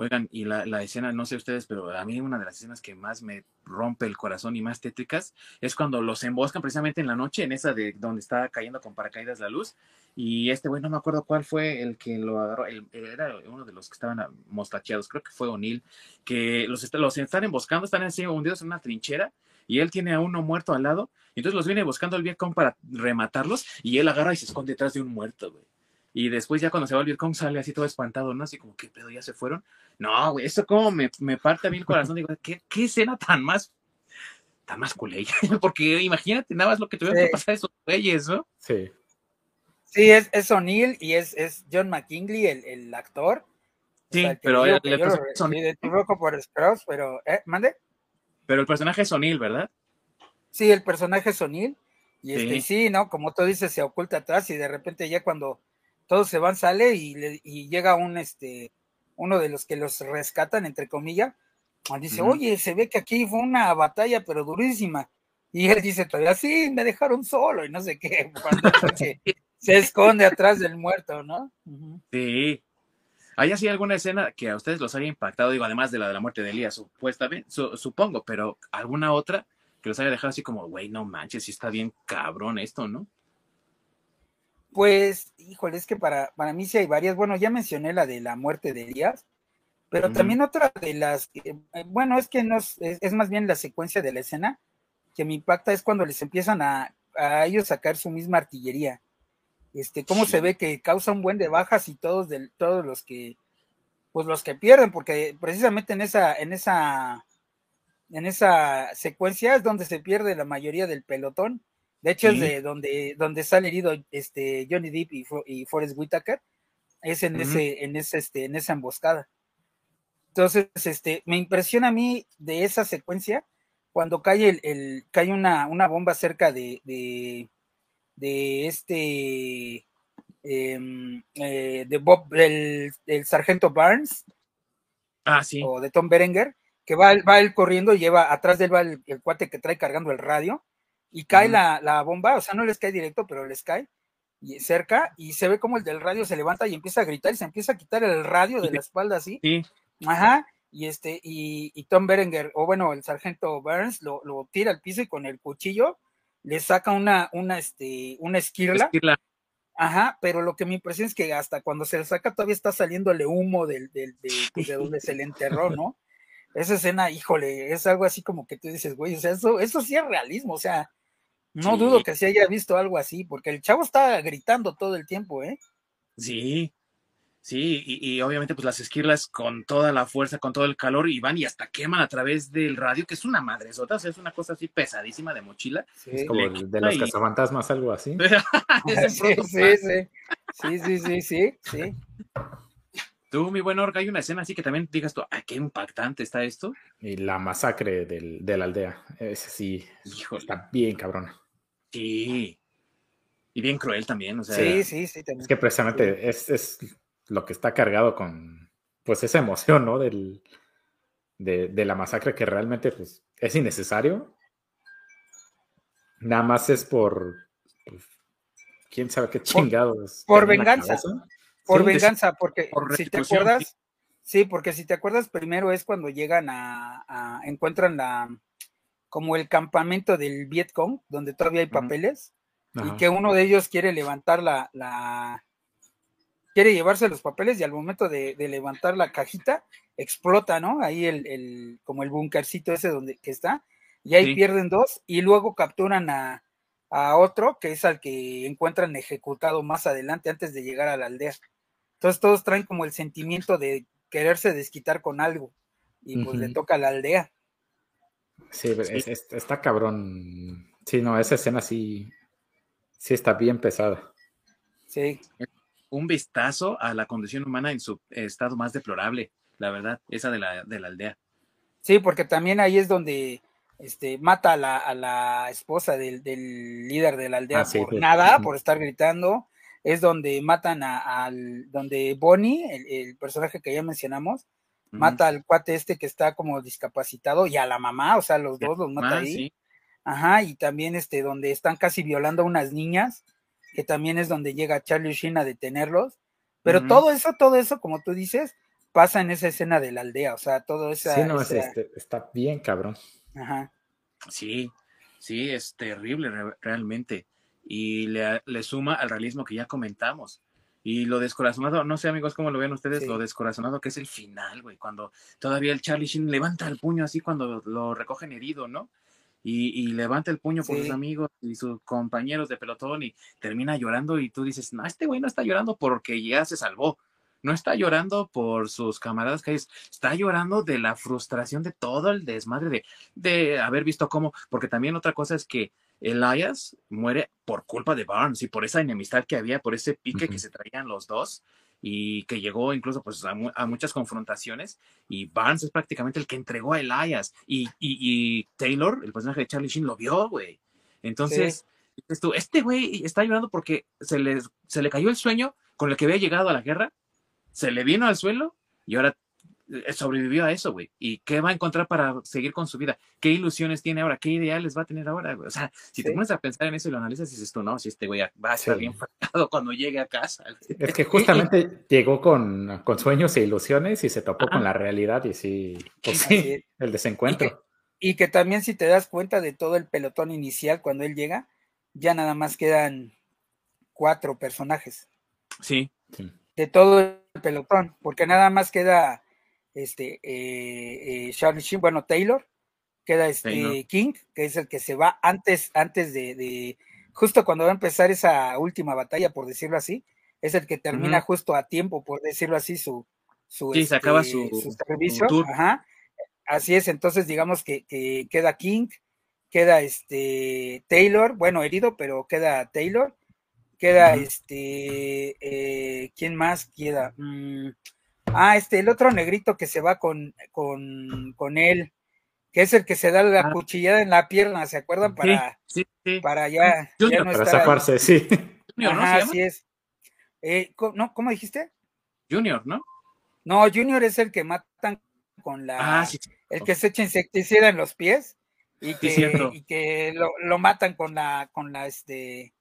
Oigan, y la, la, escena, no sé ustedes, pero a mí una de las escenas que más me rompe el corazón y más tétricas es cuando los emboscan precisamente en la noche, en esa de donde está cayendo con paracaídas la luz. Y este güey, no me acuerdo cuál fue el que lo agarró, era uno de los que estaban mostacheados, creo que fue O'Neill, que los, los están emboscando, están así hundidos en una trinchera y él tiene a uno muerto al lado, y entonces los viene buscando el Vietcong para rematarlos y él agarra y se esconde detrás de un muerto, güey. Y después ya cuando se va el Vietcong sale así todo espantado, ¿no? Así como, ¿qué pedo? ¿Ya se fueron? No, güey, eso como me, me parte a mí el corazón. Digo, ¿qué, qué escena tan más, tan más culé? [LAUGHS] Porque imagínate nada más lo que tuvieron que pasar esos güeyes, ¿no? Sí. Sí, es, es O'Neill y es, es John McKinley, el, el actor. Sí, pero el, el por pero, ¿eh? ¿Mande? Pero el personaje es O'Neill, ¿verdad? Sí, el personaje es O'Neill. Y este, sí, ¿no? Como tú dices, se oculta atrás y de repente ya cuando todos se van, sale y, y llega un, este, uno de los que los rescatan, entre comillas, dice, oye, se ve que aquí fue una batalla, pero durísima. Y él dice todavía, sí, me dejaron solo y no sé qué, [LAUGHS] cuando se, esconde atrás del muerto, ¿no? Sí. ¿Hay así alguna escena que a ustedes los haya impactado? Digo, además de la de la muerte de Elías, supuestamente, supongo, pero alguna otra que los haya dejado así como, güey, no manches, si está bien cabrón esto, ¿no? Pues, híjole, es que para, para mí sí hay varias. Bueno, ya mencioné la de la muerte de Elías, pero también otra de las, eh, bueno, es que no es, es, más bien la secuencia de la escena que me impacta es cuando les empiezan a, a ellos sacar su misma artillería. Este, cómo se ve que causa un buen de bajas y todos de, todos los que, pues los que pierden, porque precisamente en esa, en esa, en esa secuencia es donde se pierde la mayoría del pelotón De hecho, es de donde, donde sale herido este, Johnny Depp y, y Forrest Whitaker, es en, ese, en, ese, este, en esa emboscada. Entonces, este, me impresiona a mí de esa secuencia cuando cae el, el cae una, una, bomba cerca de, de, de este em, eh, de Bob, del, sargento Barnes. Ah, sí. O de Tom Berenger, que va, va él corriendo y lleva atrás de él va el, cuate que trae cargando el radio y cae la, la, bomba, o sea, no les cae directo, pero les cae y cerca y se ve como el del radio se levanta y empieza a gritar y se empieza a quitar el radio de la espalda así. Sí. Ajá, y este, y, Tom Berenger, o bueno, el sargento Burns lo, tira al piso y con el cuchillo le saca una, una, este, una esquirla. Ajá, pero lo que me impresiona es que hasta cuando se le saca todavía está saliéndole humo del, del, pues, de donde se le enterró, ¿no? Esa escena, híjole, es algo así como que tú dices, güey, o sea, eso, eso sí es realismo, o sea, no dudo que se haya visto algo así, porque el chavo está gritando todo el tiempo, ¿eh? Sí, Sí, y, obviamente pues las esquirlas con toda la fuerza, con todo el calor, y van y hasta queman a través del radio, que es una madresota, o sea, es una cosa así pesadísima de mochila. Sí. Es como de los cazafantasmas, algo así. [LAUGHS] [LAUGHS] sí, sí, sí, sí, sí, sí, sí, Tú, mi buen Orga, hay una escena así que también digas tú, ¡ay, qué impactante está esto! Y la masacre del, de la aldea, ese sí, está bien cabrón. Sí, y bien cruel también, o sea. Sí, sí, sí. También. Es que precisamente es, es lo que está cargado con, pues, esa emoción, ¿no? Del, de, la masacre que realmente, pues, es innecesario. Nada más es por, pues, quién sabe qué chingados. Por, venganza. Por venganza, porque si te acuerdas, sí. porque si te acuerdas, primero es cuando llegan a, encuentran la, como el campamento del Vietcong, donde todavía hay papeles, y que uno de ellos quiere levantar la, la, quiere llevarse los papeles y al momento de, levantar la cajita explota, ¿no? Ahí el, como el bunkercito ese donde que está, y ahí pierden dos y luego capturan a, otro que es al que encuentran ejecutado más adelante antes de llegar a la aldea. Entonces todos traen como el sentimiento de quererse desquitar con algo y pues le toca a la aldea. Sí, está cabrón. Sí, no, esa escena sí, sí está bien pesada. Sí un vistazo a la condición humana en su estado más deplorable, la verdad, esa de la, de la aldea. Sí, porque también ahí es donde este, mata a la, a la esposa del, líder de la aldea ah, por nada, por estar gritando. Es donde matan a, al, donde Bonnie, el, personaje que ya mencionamos, mata al cuate este que está como discapacitado y a la mamá, o sea, los dos los mata ahí. Ajá, y también este, donde están casi violando a unas niñas que también es donde llega Charlie Sheen a detenerlos. Pero todo eso, todo eso, como tú dices, pasa en esa escena de la aldea, o sea, todo eso. Sí, no, este, está bien cabrón. Ajá. Sí, sí, es terrible realmente. Y le, le, suma al realismo que ya comentamos. Y lo descorazonado, no sé amigos cómo lo ven ustedes, lo descorazonado que es el final, güey, cuando todavía el Charlie Sheen levanta el puño así cuando lo recogen herido, ¿no? y, levanta el puño por sus amigos y sus compañeros de pelotón y termina llorando y tú dices, no, este güey no está llorando porque ya se salvó, no está llorando por sus camaradas que está llorando de la frustración de todo el desmadre de, de haber visto cómo, porque también otra cosa es que Elias muere por culpa de Barnes y por esa enemistad que había, por ese pique que se traían los dos y que llegó incluso pues a, muchas confrontaciones y Barnes es prácticamente el que entregó a Elias y, y, Taylor, el personaje de Charlie Sheen, lo vio, güey. Entonces, este güey está llorando porque se le, se le cayó el sueño con el que había llegado a la guerra, se le vino al suelo y ahora sobrevivió a eso, güey. ¿Y qué va a encontrar para seguir con su vida? ¿Qué ilusiones tiene ahora? ¿Qué ideales va a tener ahora, güey? O sea, si te pones a pensar en eso y lo analizas, dices tú, no, si este güey va a estar bien fracado [LAUGHS] cuando llegue a casa. Es que justamente llegó con, con, sueños e ilusiones y se topó con la realidad y sí, pues sí, el desencuentro. Y que, también si te das cuenta de todo el pelotón inicial cuando él llega, ya nada más quedan cuatro personajes. Sí. De todo el pelotón, porque nada más queda este, eh, eh, Charlie Sheen, bueno, Taylor, queda este King, que es el que se va antes, antes de, justo cuando va a empezar esa última batalla, por decirlo así, es el que termina justo a tiempo, por decirlo así, su, su, sí, se acaba este, su, servicio. Ajá. Así es, entonces digamos que, queda King, queda este Taylor, bueno, herido, pero queda Taylor, queda este, eh, ¿quién más queda? Mm, ah, este, el otro negrito que se va con, con, con él, que es el que se da la ah. cuchillada en la pierna, ¿se acuerdan? Para, para ya, ya no para zafarse, sí. Junior, ¿no? así es. Eh, ¿no? ¿Cómo dijiste? Junior, ¿no? No, Junior es el que matan con la. Ah, el que se echa insecticida en los pies y que, y que lo, lo, matan con la, con la, este.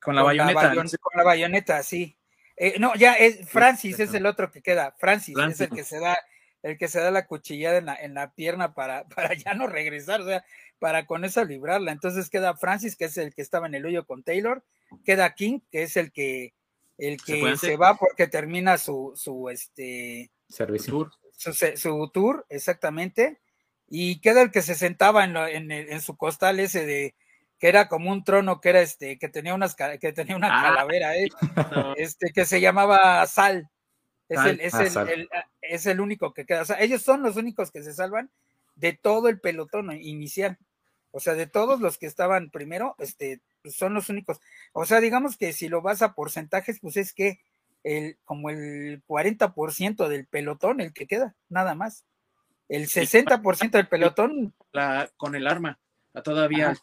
Con la bayoneta. con la bayoneta, sí. Eh, no, ya es Francis, es el otro que queda. Francis, es el que se da, el que se da la cuchillada en la, en la pierna para, [LAUGHS] para ya no regresar, o sea, para con eso librarla. Entonces queda Francis, que es el que estaba en el hoyo con Taylor, queda King, que es el que el que se, va porque termina su, su este servicio su, tour, exactamente, y queda el que se sentaba en, en, su costal ese de que era como un trono que era este, que tenía unas que tenía una ah. calavera, ¿eh? este, que se llamaba Sal. Es, el, es, ah, el, es el único que queda. O sea, ellos son los únicos que se salvan de todo el pelotón inicial. O sea, de todos los que estaban primero, este, pues, son los únicos. O sea, digamos que si lo vas a porcentajes, pues es que el, como el 40% del pelotón el que queda, nada más. El 60% del pelotón. La, con el arma, todavía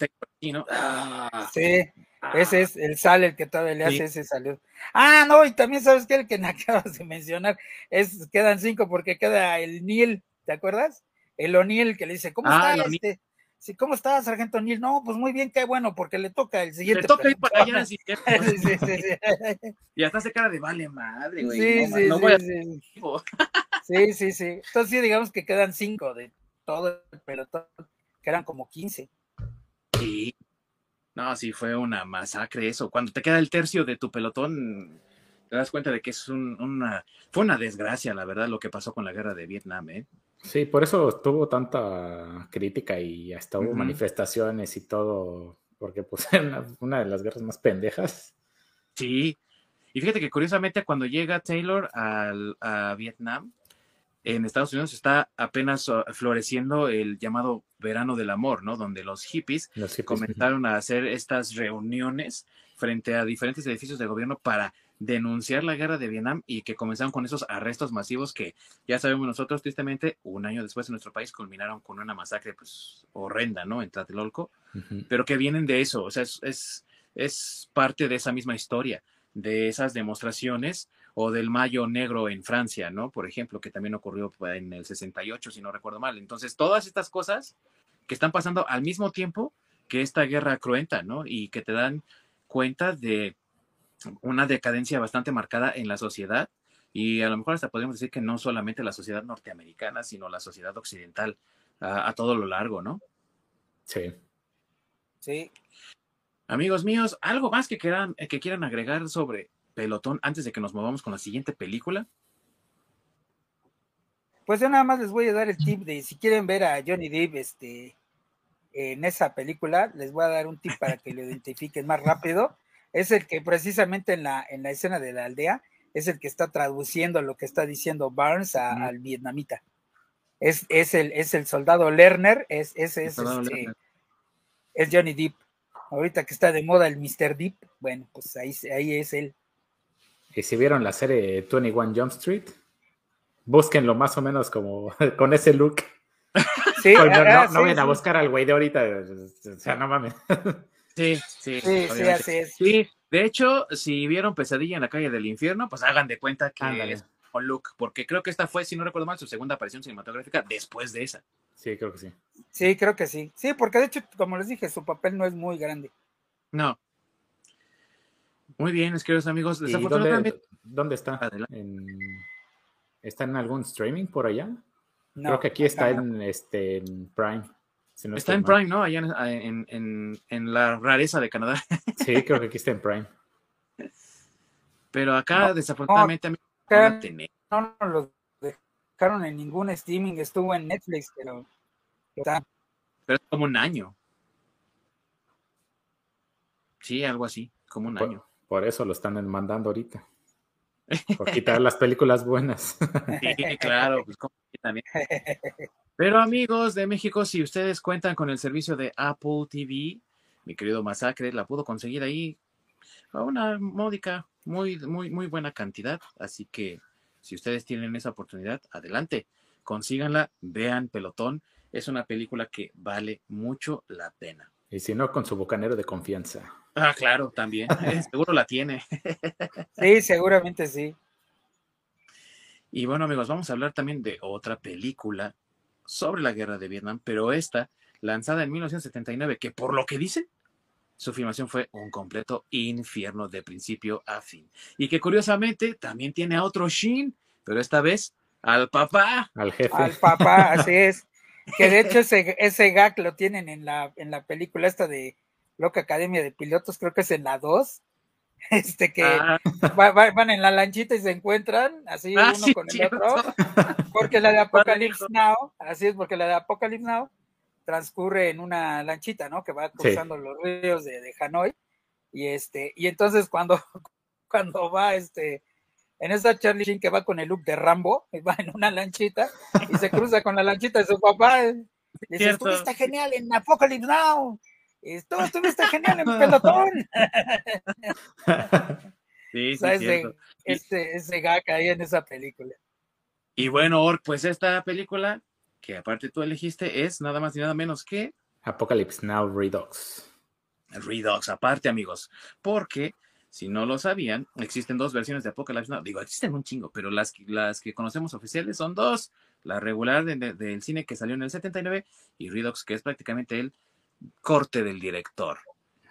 el ¿no? Ah. sí, ese es el sal el que todavía le hace ese saludo. Ah, no, y también sabes que el que me [LAUGHS] acabas de mencionar es, quedan cinco porque queda el Neil, ¿te acuerdas? El O'Neill que le dice, ¿cómo ah, está este? Sí, ¿cómo estás, Sargento Neil? No, pues muy bien, qué bueno, porque le toca el siguiente. Le toca ir para allá, [LAUGHS] sí, sí, sí, sí. [LAUGHS] Y hasta hace cara de vale madre, güey. Sí, no, sí, no voy sí, a... sí, sí, sí. Entonces sí, digamos que quedan cinco de todo el pelotón, que eran como quince. Sí. No, sí, fue una masacre eso. Cuando te queda el tercio de tu pelotón, te das cuenta de que es un, una, fue una desgracia, la verdad, lo que pasó con la guerra de Vietnam, ¿eh? Sí, por eso tuvo tanta crítica y hasta hubo manifestaciones y todo, porque pues [LAUGHS] era una, de las guerras más pendejas. Sí, y fíjate que curiosamente cuando llega Taylor al, a Vietnam, en Estados Unidos está apenas uh, floreciendo el llamado verano del amor, ¿no? Donde los hippies, los hippies comenzaron a hacer estas reuniones frente a diferentes edificios de gobierno para denunciar la guerra de Vietnam y que comenzaron con esos arrestos masivos que ya sabemos nosotros, tristemente, un año después en nuestro país culminaron con una masacre pues horrenda, ¿no? En Tlatelolco, pero que vienen de eso, o sea, es, es, parte de esa misma historia, de esas demostraciones o del Mayo Negro en Francia, ¿no? Por ejemplo, que también ocurrió pues, en el 68, si no recuerdo mal. Entonces, todas estas cosas que están pasando al mismo tiempo que esta guerra cruenta, ¿no? Y que te dan cuenta de una decadencia bastante marcada en la sociedad y a lo mejor hasta podemos decir que no solamente la sociedad norteamericana, sino la sociedad occidental a, todo lo largo, ¿no? Sí. Sí. Amigos míos, ¿algo más que quieran, que quieran agregar sobre Pelotón antes de que nos movamos con la siguiente película? Pues yo nada más les voy a dar el tip de si quieren ver a Johnny Depp este, en esa película, les voy a dar un tip para que lo identifiquen más rápido es el que precisamente en la, en la escena de la aldea es el que está traduciendo lo que está diciendo Barnes al vietnamita. Es, es, el, es el soldado Lerner, es, es, es, este, es Johnny Deep. Ahorita que está de moda el Mr. Deep, bueno, pues ahí, ahí es él. Y si vieron la serie 21 Jump Street, búsquenlo más o menos como [LAUGHS] con ese look. [LAUGHS] Sí, no, ah, no, vayan a buscar al güey de ahorita, o sea, no mames. [LAUGHS] Sí, sí. Sí, sí, así es. Sí, de hecho, si vieron Pesadilla en la calle del infierno, pues hagan de cuenta que es con Luke, porque creo que esta fue, si no recuerdo mal, su segunda aparición cinematográfica después de esa. Sí, creo que sí. Sí, creo que sí. Sí, porque de hecho, como les dije, su papel no es muy grande. No. Muy bien, queridos amigos. Dónde, ¿Dónde, está? ¿Está en algún streaming por allá? creo que aquí está en, este, en Prime. está en Prime, ¿no? Allá en, en, en, la rareza de Canadá. [LAUGHS] Sí, creo que aquí está en Prime. Pero acá, desafortunadamente, no, no, lo dejaron en ningún streaming, estuvo en Netflix, pero está. Pero es como un año. Sí, algo así, como un año. Por eso lo están mandando ahorita. [LAUGHS] Por quitar las películas buenas. Sí, claro, pues también. [LAUGHS] Pero amigos de México, si ustedes cuentan con el servicio de Apple TV, mi querido Masacre la pudo conseguir ahí a una módica, muy, muy, muy buena cantidad. Así que si ustedes tienen esa oportunidad, adelante, consíganla, vean Pelotón. Es una película que vale mucho la pena. Y si no, con su bucanero de confianza. Ah, claro, también. Seguro la tiene. [LAUGHS] sí, seguramente sí. Y bueno, amigos, vamos a hablar también de otra película sobre la guerra de Vietnam, pero esta, lanzada en 1979, que por lo que dicen, su filmación fue un completo infierno de principio a fin. Y que curiosamente también tiene a otro Shin, pero esta vez al papá. Al jefe. Al papá, así es. [LAUGHS] Que de hecho ese, ese gag lo tienen en la, en la película esta de Loca Academia de Pilotos, creo que es en la 2, [LAUGHS] este que ah. van en la lanchita y se encuentran, así ah, uno con el otro, porque la de [LAUGHS] Apocalypse Now, así es, porque la de Apocalypse Now transcurre en una lanchita, ¿no? Que va cruzando los ríos de, de, Hanoi, y este, y entonces cuando, [LAUGHS] cuando va este, en esa Charlie Sheen que va con el look de Rambo, va en una lanchita y se cruza con la lanchita de su papá, y dice, está genial en Apocalypse Now, esto estuviste genial en pelotón. [LAUGHS] sí, sí, ese, ese, ese gag ahí en esa película. Y bueno, pues esta película, que aparte tú elegiste, es nada más y nada menos que Apocalypse Now Redux. Redux, aparte, amigos, porque si no lo sabían, existen dos versiones de Apocalypse Now. Digo, existen un chingo, pero las, las que conocemos oficiales son dos. La regular del cine que salió en el 79 y Redux, que es prácticamente el corte del director.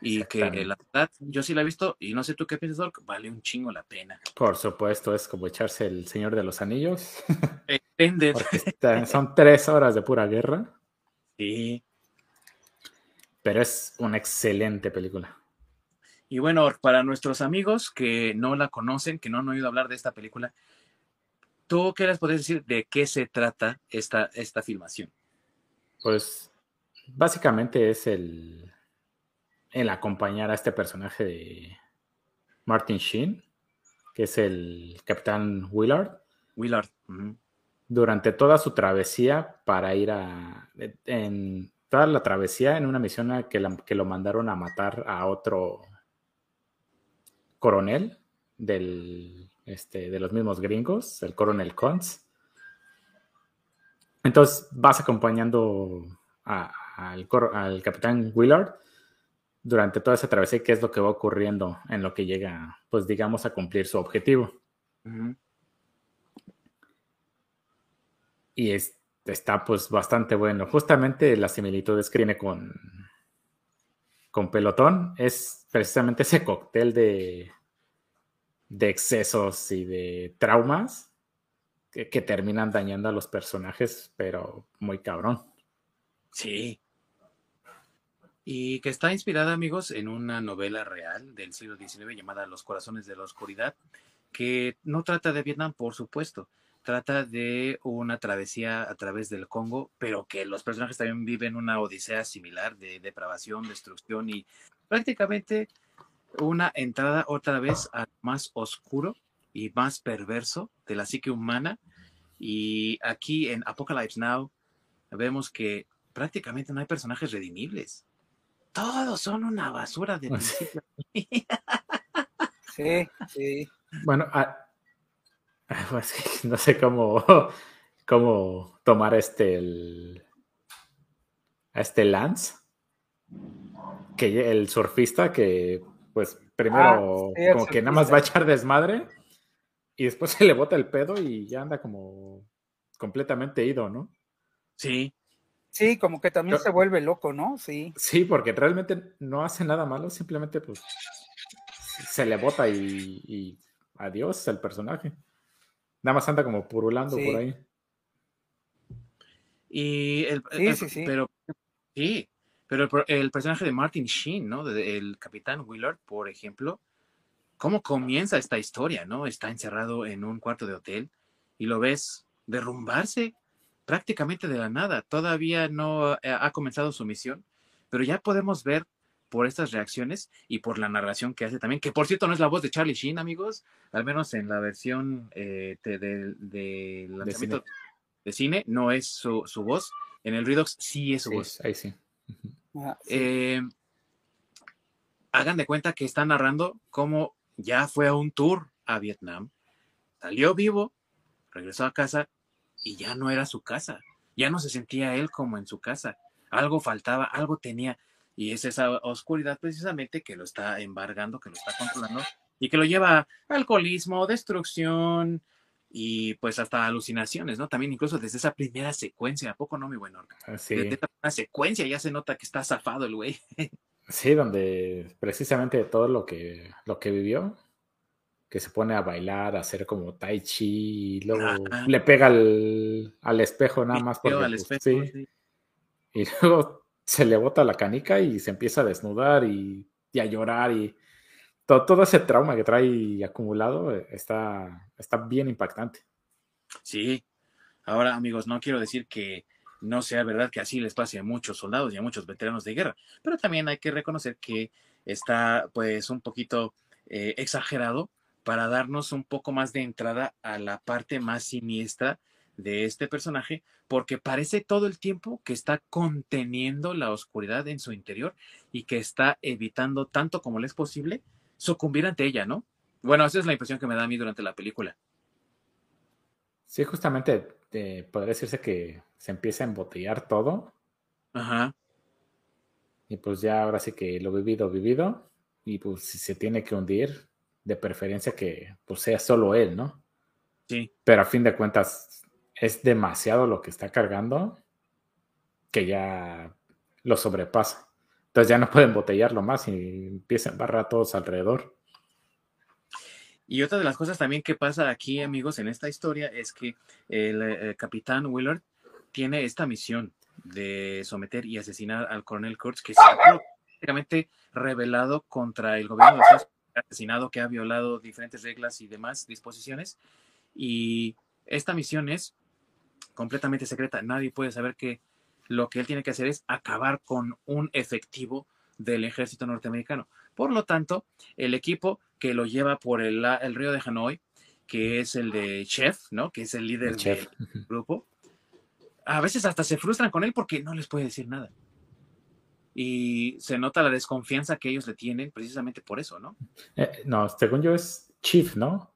Y que la verdad, yo sí la he visto y no sé tú qué piensas, Doc, vale un chingo la pena. Por supuesto, es como echarse el Señor de los Anillos. [LAUGHS] Porque son tres horas de pura guerra. Sí. Pero es una excelente película. Y bueno, para nuestros amigos que no la conocen, que no han oído hablar de esta película, ¿tú qué les podés decir de qué se trata esta, esta filmación? Pues básicamente es el, el acompañar a este personaje de Martin Sheen, que es el capitán Willard. Willard. Durante toda su travesía para ir a... En toda la travesía en una misión que, que lo mandaron a matar a otro coronel del, este, de los mismos gringos, el coronel Cons. Entonces vas acompañando a, al, capitán Willard durante toda esa travesía, qué es lo que va ocurriendo en lo que llega, pues digamos, a cumplir su objetivo. Y está pues bastante bueno. Justamente la similitud que tiene con, con Pelotón es precisamente ese cóctel de, de excesos y de traumas que, que terminan dañando a los personajes, pero muy cabrón. Sí, y que está inspirada, amigos, en una novela real del siglo XIX llamada Los Corazones de la Oscuridad, que no trata de Vietnam, por supuesto, trata de una travesía a través del Congo, pero que los personajes también viven una odisea similar de depravación, destrucción y prácticamente una entrada otra vez al más oscuro y más perverso de la psique humana. Y aquí en Apocalypse Now vemos que prácticamente no hay personajes redimibles todos son una basura de [LAUGHS] principio. sí, sí. Bueno, ah, pues, [LAUGHS] no sé cómo, [LAUGHS] cómo tomar este el, a este Lance, que el surfista que pues primero ah, como que nada más va a echar desmadre y después se le bota el pedo y ya anda como completamente ido, ¿no? Sí, Sí, como que también se vuelve loco, ¿no? Sí. Sí, porque realmente no hace nada malo, simplemente pues se le bota y, adiós el personaje. Nada más anda como purulando por ahí. Y el, sí, sí, sí. Pero, sí, pero el, personaje de Martin Sheen, ¿no? el capitán Willard, por ejemplo, ¿cómo comienza esta historia, no? Está encerrado en un cuarto de hotel y lo ves derrumbarse prácticamente de la nada. Todavía no eh, ha comenzado su misión, pero ya podemos ver por estas reacciones y por la narración que hace también, que por cierto no es la voz de Charlie Sheen, amigos, al menos en la versión eh, del de, lanzamiento de cine, no es su, voz. En el Redux sí es su voz. Ahí sí. Ah, eh, hagan de cuenta que está narrando cómo ya fue a un tour a Vietnam, salió vivo, regresó a casa y ya no era su casa. Ya no se sentía él como en su casa. Algo faltaba, algo tenía. Y es esa oscuridad precisamente que lo está embargando, que lo está controlando y que lo lleva a alcoholismo, destrucción y pues hasta alucinaciones, ¿no? También incluso desde esa primera secuencia, ¿a poco no, mi buen Orca? Sí. Desde esa secuencia ya se nota que está zafado el güey. [LAUGHS] Sí, donde precisamente todo lo que, lo que vivió, que se pone a bailar, a hacer como tai chi, y luego le pega al, espejo nada más porque, al pues, sí. Y [LAUGHS] luego se le bota la canica y se empieza a desnudar y, a llorar y todo, todo, ese trauma que trae acumulado eh, está, está bien impactante. Sí. Ahora, amigos, no quiero decir que no sea verdad que así les pase a muchos soldados y a muchos veteranos de guerra, pero también hay que reconocer que está pues un poquito eh, exagerado para darnos un poco más de entrada a la parte más siniestra de este personaje, porque parece todo el tiempo que está conteniendo la oscuridad en su interior y que está evitando tanto como le es posible sucumbir ante ella, ¿no? Bueno, esa es la impresión que me da a mí durante la película. Sí, justamente eh, podría decirse que se empieza a embotellar todo. Ajá. Y pues ya ahora sí que lo vivido, vivido. Y pues si se tiene que hundir, de preferencia que pues sea solo él, ¿no? Sí. Pero a fin de cuentas es demasiado lo que está cargando que ya lo sobrepasa. Entonces ya no pueden embotellarlo más y empiezan a barrar a todos alrededor. Y otra de las cosas también que pasa aquí, amigos, en esta historia es que el, eh, capitán Willard tiene esta misión de someter y asesinar al coronel Kurtz, que se ha prácticamente revelado contra el gobierno de Estados Unidos, asesinado, que ha violado diferentes reglas y demás disposiciones. Y esta misión es completamente secreta. Nadie puede saber que lo que él tiene que hacer es acabar con un efectivo del ejército norteamericano. Por lo tanto, el equipo que lo lleva por el, río de Hanoi, que es el de Chef, ¿no? Que es el líder del grupo. A veces hasta se frustran con él porque no les puede decir nada. Y se nota la desconfianza que ellos le tienen precisamente por eso, ¿no? Eh, no, según yo es Chief, ¿no?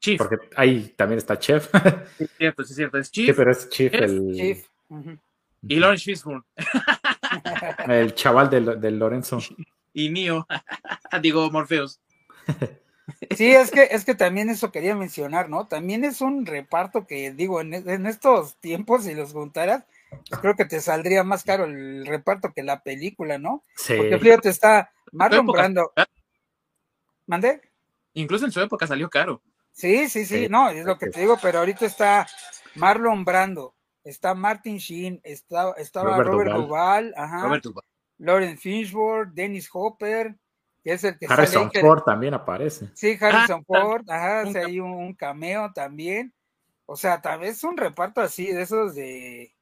Chief. Porque ahí también está Chef. Sí, es cierto, sí, es cierto. Es Chief. Sí, pero es Chief, el... Chief. Y Lawrence Fishburne. [LAUGHS] el chaval del Lorenzo. y Neo, [LAUGHS] digo Morpheus. [LAUGHS] Sí, es que, es que también eso quería mencionar, ¿no? También es un reparto que, digo, en, estos tiempos, si los juntaras, creo que te saldría más caro el reparto que la película, ¿no? Sí. Porque fíjate, está Marlon Brando. ¿Mande? Incluso en su época salió caro. Sí, sí, sí, no, es lo que te digo, pero ahorita está Marlon Brando, está Martin Sheen, está, estaba Robert, Robert ajá. Robert Lauren Fishburne, Dennis Hopper, que es el que Harrison Ford también aparece. Sí, Harrison ah, Ford, ajá, hace ahí un, cameo también. O sea, tal vez un reparto así de esos de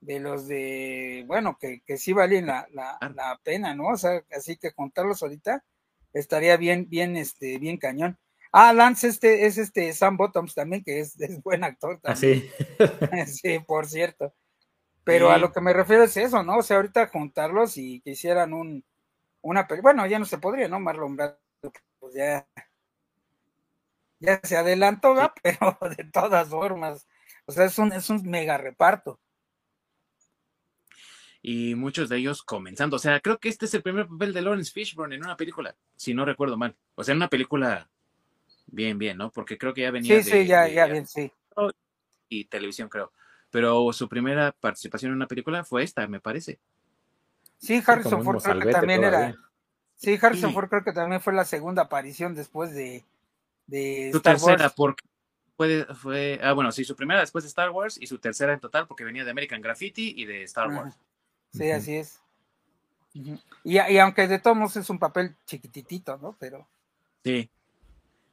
de los de, bueno, que, que sí valen la, la, la, pena, ¿no? O sea, así que contarlos ahorita estaría bien, bien, este, bien cañón. Ah, Lance este, es este Sam Bottoms también, que es, es buen actor ah, también. sí. [LAUGHS] [LAUGHS] sí, por cierto. Pero a lo que me refiero es eso, ¿no? O sea, ahorita juntarlos y que hicieran un, una película. Bueno, ya no se podría, ¿no? Marlon Brando, pues ya, ya se adelantó, [LAUGHS] pero de todas formas. O sea, es un, es un mega reparto. Y muchos de ellos comenzando. O sea, creo que este es el primer papel de Lawrence Fishburne en una película, si no recuerdo mal. O sea, en una película bien, bien, ¿no? Porque creo que ya venía. Sí, sí, ya, ya, bien, sí. Y televisión, creo pero su primera participación en una película fue esta, me parece. Sí, Harrison Ford creo que también era. Sí, Harrison Ford creo que también fue la segunda aparición después de. de su tercera, porque fue, fue. Ah, bueno, sí, su primera después de Star Wars y su tercera en total porque venía de American Graffiti y de Star Wars. Sí, así es. y, y, aunque de todos modos es un papel chiquititito, ¿no? Pero. Sí.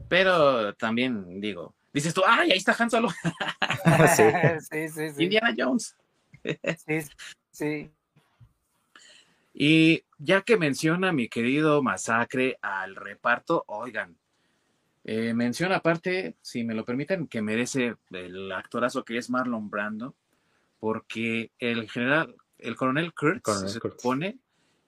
Pero también, digo, dices tú, ¡ay, ahí está Han Solo! [LAUGHS] [LAUGHS] sí. sí, sí, Indiana Jones. sí, sí. Y ya que menciona mi querido Masacre al reparto, oigan, Eh, menciona aparte, si me lo permiten, que merece el actorazo que es Marlon Brando, porque el general, el coronel Kurtz, se supone,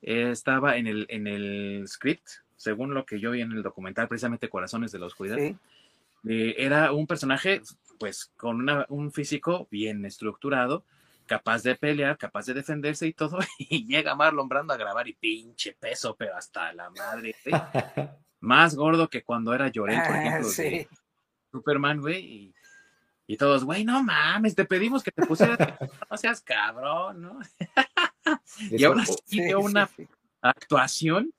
estaba en el, en el script, según lo que yo vi en el documental, precisamente Corazones de la Oscuridad. Eh, era un personaje, pues, con un físico bien estructurado, capaz de pelear, capaz de defenderse y todo, [LAUGHS] y llega Marlon Brando a grabar y pinche peso, pero hasta la madre. [LAUGHS] Más gordo que cuando era por ejemplo, [LAUGHS] Superman, güey, y, todos, güey, no mames, te pedimos que te pusieras, [LAUGHS] no seas cabrón, ¿no? [LAUGHS] y ahora sí una actuación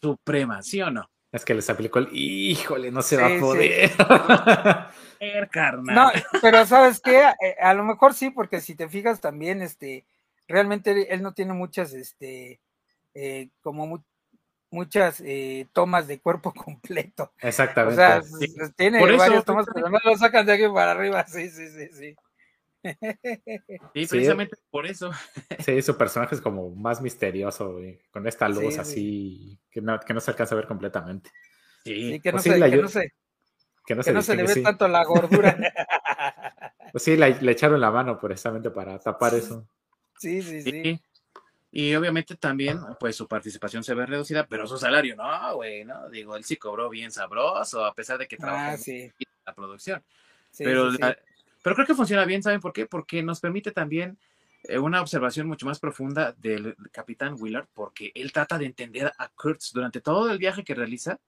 suprema, ¿sí o no? Es que les aplicó el, híjole, no se va a poder. [LAUGHS] No, pero sabes qué, eh, a, lo mejor sí, porque si te fijas también, este, realmente él no tiene muchas, este, eh, como muchas eh, tomas de cuerpo [LAUGHS] completo. Exactamente. O sea, tiene varias tomas, pero no lo sacan de aquí para arriba, sí, sí, sí, sí. [LAUGHS] Sí, precisamente por eso. [LAUGHS] Sí, su personaje es como más misterioso, con esta luz así que no, que no, se alcanza a ver completamente. Sí, que, no se, que, no se, que no se, le ve tanto la gordura. pues sí, le, echaron la mano precisamente para tapar eso. Sí, sí, sí. Y obviamente también, pues su participación se ve reducida, pero su salario no, güey, ¿no? Digo, él sí cobró bien sabroso, a pesar de que trabajó ah, en la producción. pero pero creo que funciona bien, ¿saben por qué? Porque nos permite también eh, una observación mucho más profunda del capitán Willard, porque él trata de entender a Kurtz durante todo el viaje que realiza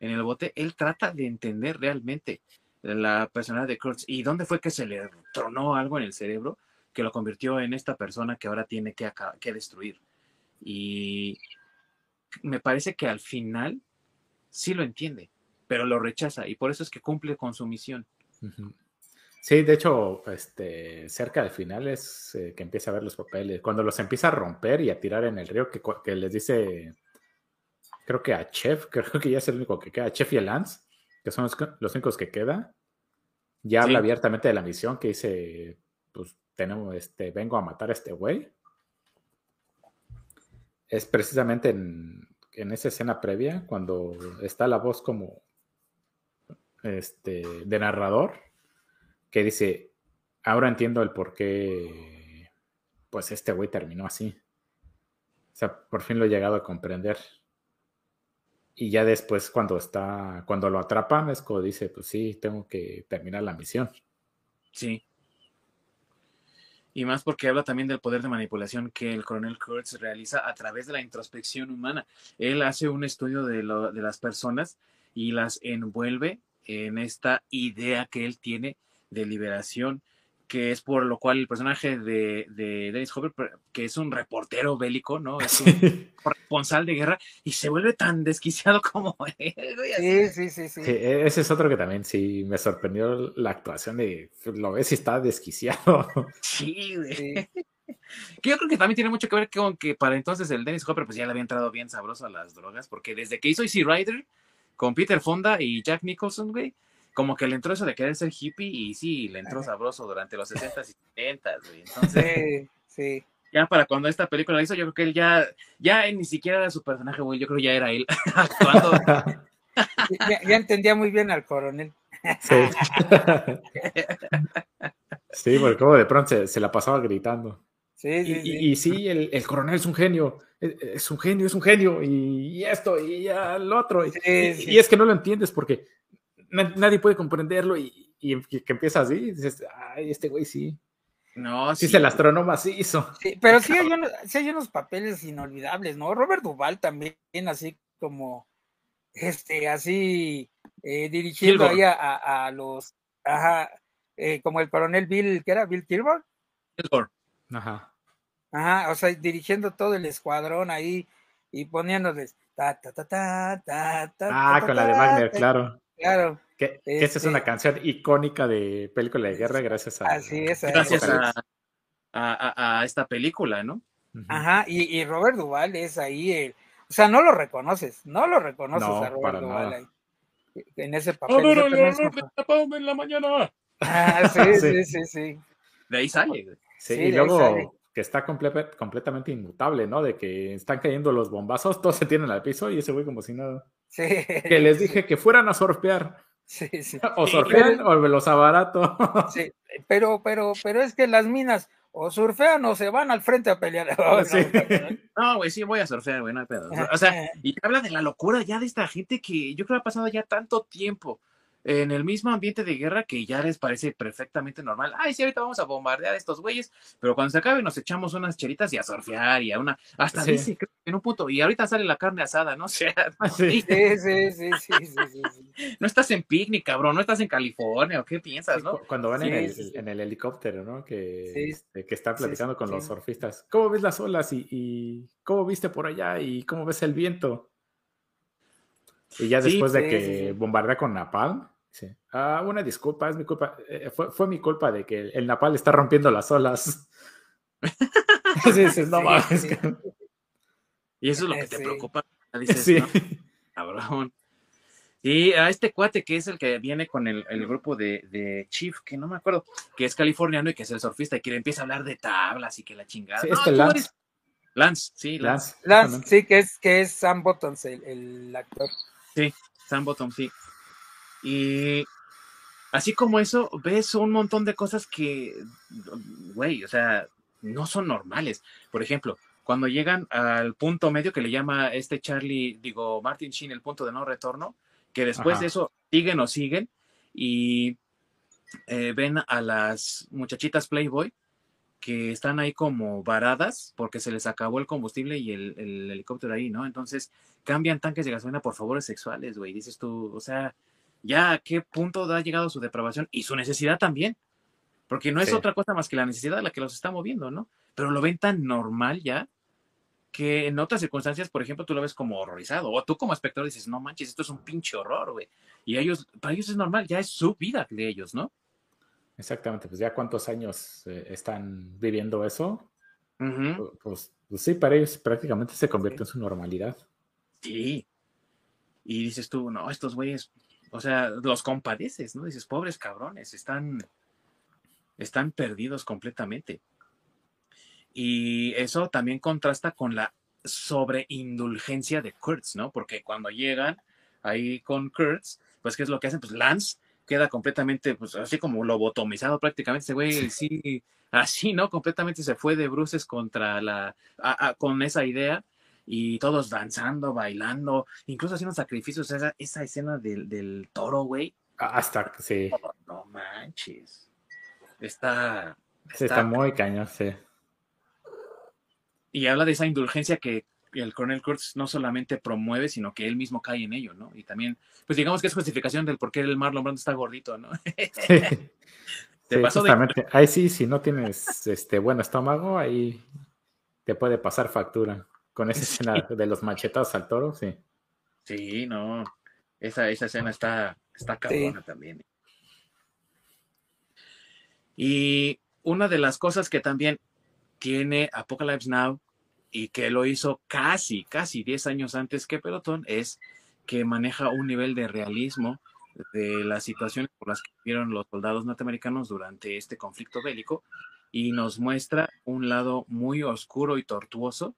en el bote, él trata de entender realmente la personalidad de Kurtz y dónde fue que se le tronó algo en el cerebro que lo convirtió en esta persona que ahora tiene que, que destruir. Y me parece que al final sí lo entiende, pero lo rechaza y por eso es que cumple con su misión. Sí, de hecho, este, cerca del final es eh, que empieza a ver los papeles. Cuando los empieza a romper y a tirar en el río, que, que les dice, creo que a Chef, [LAUGHS] creo que ya es el único que queda, Chef y el Lance, que son los, únicos que queda, ya habla abiertamente de la misión que dice, pues tenemos, este, vengo a matar a este güey. Es precisamente en, en esa escena previa, cuando está la voz como este, de narrador que dice, ahora entiendo el por qué, pues este güey terminó así. O sea, por fin lo he llegado a comprender. Y ya después cuando está, cuando lo atrapan, es como dice, pues sí, tengo que terminar la misión. Sí. Y más porque habla también del poder de manipulación que el coronel Kurtz realiza a través de la introspección humana. Él hace un estudio de, de las personas y las envuelve en esta idea que él tiene de liberación, que es por lo cual el personaje de, de Dennis Hopper, que es un reportero bélico, ¿no? [LAUGHS] Es un responsable de guerra y se vuelve tan desquiciado [LAUGHS] como él. Sí, sí, sí, sí, e, Ese es otro que también sí me sorprendió la actuación de, lo ves y está desquiciado. [LAUGHS] Sí, güey. Que yo creo que también tiene mucho que ver con que para entonces el Dennis Hopper pues ya le había entrado bien sabroso a las drogas, porque desde que hizo Easy Rider con Peter Fonda y Jack Nicholson, güey, como que le entró eso de querer ser hippie y sí, le entró sabroso durante los [LAUGHS] 60s y 70s, güey. Entonces, sí, Ya para cuando esta película la hizo, yo creo que él ya, ya ni siquiera era su personaje, güey, yo creo que ya era él [LAUGHS] actuando. [LAUGHS] ya, entendía muy bien al coronel. Sí. sí, porque como de pronto se, la pasaba gritando. Sí, sí, y, sí. el, el, coronel es un genio, es, un genio, es un genio, y, esto, y ya lo otro. y, es que no lo entiendes porque nadie puede comprenderlo y, que empieza así, y dices, ay, este güey sí. No, sí. el astrónomo así hizo. Sí, pero [LAUGHS] sí hay, unos, sí hay unos papeles inolvidables, ¿no? Robert Duval también, así como, este, así, eh, dirigiendo ahí a, los, ajá, eh, como el coronel Bill, ¿qué era? Bill Kilgore. Kilgore. Ajá. Ajá, o sea, dirigiendo todo el escuadrón ahí y poniéndoles ta ta ta ta ta ta. Ah, con la de Wagner, claro. Claro. Que, esa es una este canción icónica de película de guerra gracias a, así es, gracias a, esta película, ¿no? Ajá, y, Robert Duval es ahí, el, o sea, no lo reconoces, no lo reconoces a Robert Duval ahí, en ese papel. ¡A ver, en la mañana! Ah, [LAUGHS] sí, sí, sí, sí, De ahí sale. Sí, y luego que está completamente inmutable, ¿no? De que están cayendo los bombazos, todos se tienen al piso y ese güey como si nada. Que les dije que fueran a. Sí, sí. O surfean o me los abarato. Sí, pero, pero, pero es que las minas o surfean o se van al frente a pelear. [LAUGHS] No, güey, sí, voy a surfear, güey, no hay pedo. O sea, y habla de la locura ya de esta gente que yo creo que ha pasado ya tanto tiempo en el mismo ambiente de guerra que ya les parece perfectamente normal. Ay, sí, ahorita vamos a bombardear a estos güeyes, pero cuando se acabe nos echamos unas cheritas y a surfear y a una, hasta dice en un punto, y ahorita sale la carne asada, ¿no? [LAUGHS] O sea, sí. Sí, sí, sí, sí, [LAUGHS] No estás en picnic, cabrón, no estás en California, ¿o qué piensas, no? Cuando van en el, en, el, helicóptero, ¿no? Que, que están platicando con los surfistas. ¿Cómo ves las olas y, y cómo viste por allá y cómo ves el viento? Y ya después de que bombardea con Napalm, sí. Ah, una disculpa, es mi culpa. Eh, fue, fue, mi culpa de que el Napalm está rompiendo las olas. [LAUGHS] sí, no mames. Y eso es lo que te preocupa. [LAUGHS] Dices, sí. Cabrón. Y a este cuate que es el que viene con el, el grupo de, de, Chief, que no me acuerdo, que es californiano y que es el surfista y que le empieza a hablar de tablas y que la chingada. Sí, este Lance. Lance, sí, Lance. Lance, sí, que es, que es Sam Bottoms, el, el actor. Sí, Sam Bottom, sí. Y así como eso, ves un montón de cosas que, güey, o sea, no son normales. Por ejemplo, cuando llegan al punto medio que le llama este Charlie, digo, Martin Sheen, el punto de no retorno, que después de eso siguen o siguen y eh, ven a las muchachitas Playboy que están ahí como varadas porque se les acabó el combustible y el, helicóptero ahí, ¿no? Entonces cambian tanques de gasolina por favores sexuales, güey. Dices tú, o sea, ya a qué punto ha llegado su depravación y su necesidad también. Porque no es otra cosa más que la necesidad la que los está moviendo, ¿no? Pero lo ven tan normal ya que en otras circunstancias, por ejemplo, tú lo ves como horrorizado. O tú como espectador dices, no manches, esto es un pinche horror, güey. Y ellos, para ellos es normal, ya es su vida de ellos, ¿no? Exactamente, pues ya cuántos años eh, están viviendo eso, pues, pues, sí, para ellos prácticamente se convierte en su normalidad. Sí. Y dices tú, no, estos güeyes, o sea, los compadeces, ¿no? Dices, pobres cabrones, están, están perdidos completamente. Y eso también contrasta con la sobreindulgencia de Kurtz, ¿no? Porque cuando llegan ahí con Kurtz, pues ¿qué es lo que hacen? Pues Lance queda completamente, pues así como lobotomizado prácticamente, ese güey sí, así, ¿no? Completamente se fue de bruces contra la, con esa idea y todos danzando, bailando, incluso haciendo sacrificios, esa, esa escena del, del toro, güey. Hasta, sí. no manches. Está, está, está muy cañón, sí. Y habla de esa indulgencia que el coronel Kurtz no solamente promueve, sino que él mismo cae en ello, ¿no? Y también, pues digamos que es justificación del por qué el Marlon Brando está gordito, ¿no? Sí. [LAUGHS] Te Ahí sí, si no tienes este buen estómago, ahí te puede pasar factura. Con esa [LAUGHS] escena de los machetados al toro, sí. Sí, no. Esa, esa escena está, está cabrona también. Y una de las cosas que también tiene Apocalypse Now y que lo hizo casi, casi 10 años antes que Pelotón, es que maneja un nivel de realismo de las situaciones por las que vivieron los soldados norteamericanos durante este conflicto bélico y nos muestra un lado muy oscuro y tortuoso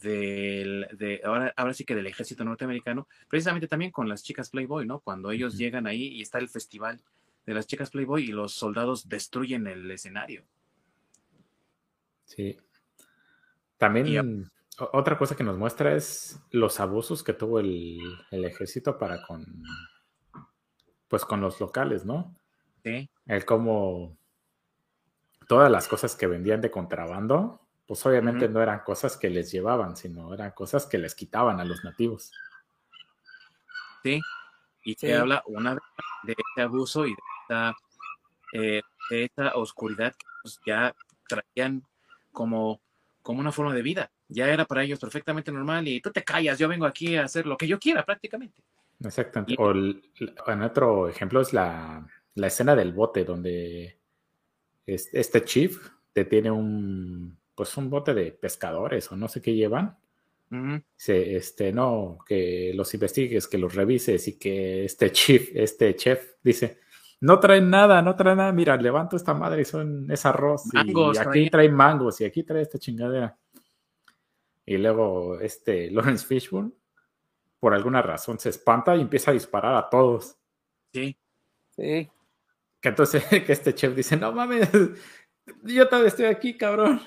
del, de, ahora, ahora sí que del ejército norteamericano, precisamente también con las chicas Playboy, ¿no? Cuando ellos llegan ahí y está el festival de las chicas Playboy y los soldados destruyen el escenario. Sí, también otra cosa que nos muestra es los abusos que tuvo el, ejército para con pues con los locales, ¿no? Sí. El cómo todas las cosas que vendían de contrabando, pues obviamente no eran cosas que les llevaban, sino eran cosas que les quitaban a los nativos. Sí, y que habla una vez de ese abuso y de esta, eh, de esta oscuridad que pues, ya traían como como una forma de vida. Ya era para ellos perfectamente normal y tú te callas, yo vengo aquí a hacer lo que yo quiera prácticamente. Exactamente. o en otro ejemplo es la, escena del bote donde este chief detiene un pues un bote de pescadores o no sé qué llevan. Se, este, no, que los investigues, que los revises y que este [LAUGHS] chief, este chef dice, no traen nada, no traen nada. Mira, levanto esta madre y son es arroz. y aquí trae mangos y aquí trae esta chingadera. Y luego este [LAUGHS] Lawrence Fishburne por alguna razón se espanta y empieza a disparar a todos. Sí. Sí. Que entonces [LAUGHS] que este chef dice, no mames, yo todavía estoy aquí, cabrón.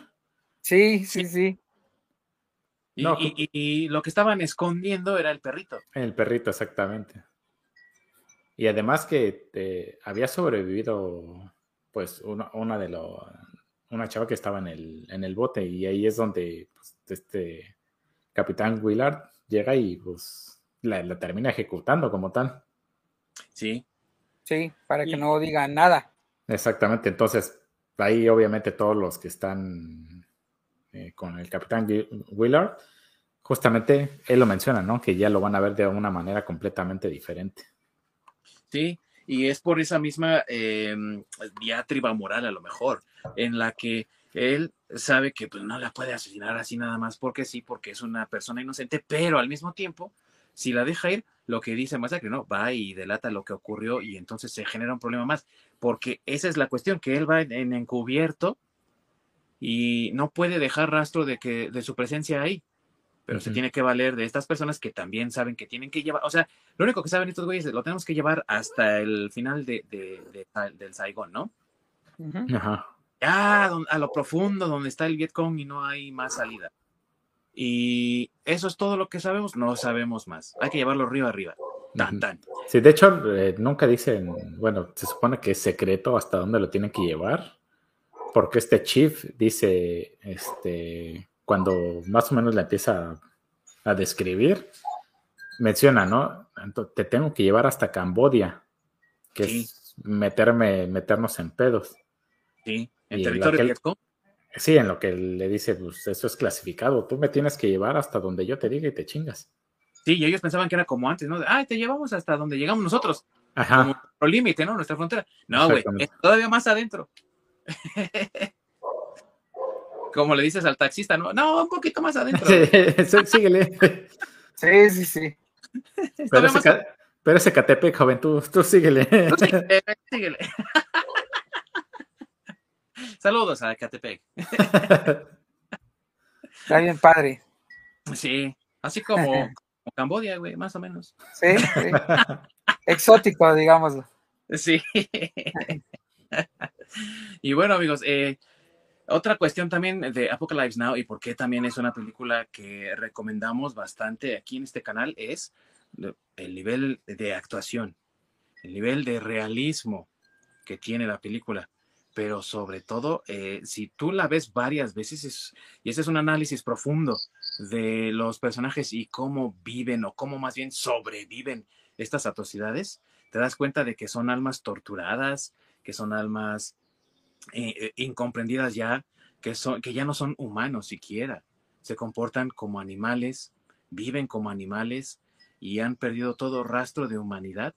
Sí, sí, sí. Y, lo que estaban escondiendo era el perrito. El perrito, exactamente. Y además que eh, había sobrevivido, pues, una, de los, una chava que estaba en el, en el bote y ahí es donde pues, este capitán Willard llega y pues la, termina ejecutando como tal. Sí. Sí, para que no digan nada. Exactamente, entonces ahí obviamente todos los que están eh, con el capitán Willard, justamente él lo menciona, ¿no? Que ya lo van a ver de una manera completamente diferente. Sí, y es por esa misma em, diatriba moral a lo mejor, en la que él sabe que pues, no la puede asesinar así nada más porque sí, porque es una persona inocente, pero al mismo tiempo, si la deja ir, lo que dice Masacre, ¿no? Va y delata lo que ocurrió y entonces se genera un problema más, porque esa es la cuestión, que él va en, encubierto y no puede dejar rastro de, que, de su presencia ahí, pero se tiene que valer de estas personas que también saben que tienen que llevar, o sea, lo único que saben estos güeyes es lo tenemos que llevar hasta el final de, del Saigón, ¿no? Ajá. Ya a lo profundo, donde está el Vietcong y no hay más salida. Y eso es todo lo que sabemos, no sabemos más. Hay que llevarlo arriba arriba. Tan, tan. Sí, de hecho, eh, nunca dicen, bueno, se supone que es secreto hasta dónde lo tienen que llevar, porque este chief dice, este, cuando más o menos le empieza a, describir, menciona, ¿no? te tengo que llevar hasta Cambodia, que es meterme, meternos en pedos. Sí, en territorio de Sí, en lo que le dice, pues eso es clasificado. Tú me tienes que llevar hasta donde yo te diga y te chingas. Sí, y ellos pensaban que era como antes, ¿no? Ah, te llevamos hasta donde llegamos nosotros. Ajá. Como nuestro límite, ¿no? Nuestra frontera. No, güey, todavía más adentro. [LAUGHS] como le dices al taxista, ¿no? No, un poquito más adentro. Sí, [LAUGHS] síguele. Sí, sí, sí. Pero ese, pero ese Catepec, joven, tú, tú síguele. Tú síguele, síguele. [LAUGHS] Saludos a Catepec. Está bien padre. Sí, así como, Cambodia, güey, más o menos. Sí, sí. Exótico, digámoslo. Sí. Y bueno, amigos, eh, otra cuestión también de Apocalypse Now y por qué también es una película que recomendamos bastante aquí en este canal es el nivel de actuación, el nivel de realismo que tiene la película. Pero sobre todo, eh, si tú la ves varias veces, y ese es un análisis profundo de los personajes y cómo viven o cómo más bien sobreviven estas atrocidades, te das cuenta de que son almas torturadas, que son almas eh, eh, incomprendidas ya, que, son, que ya no son humanos siquiera, se comportan como animales, viven como animales y han perdido todo rastro de humanidad,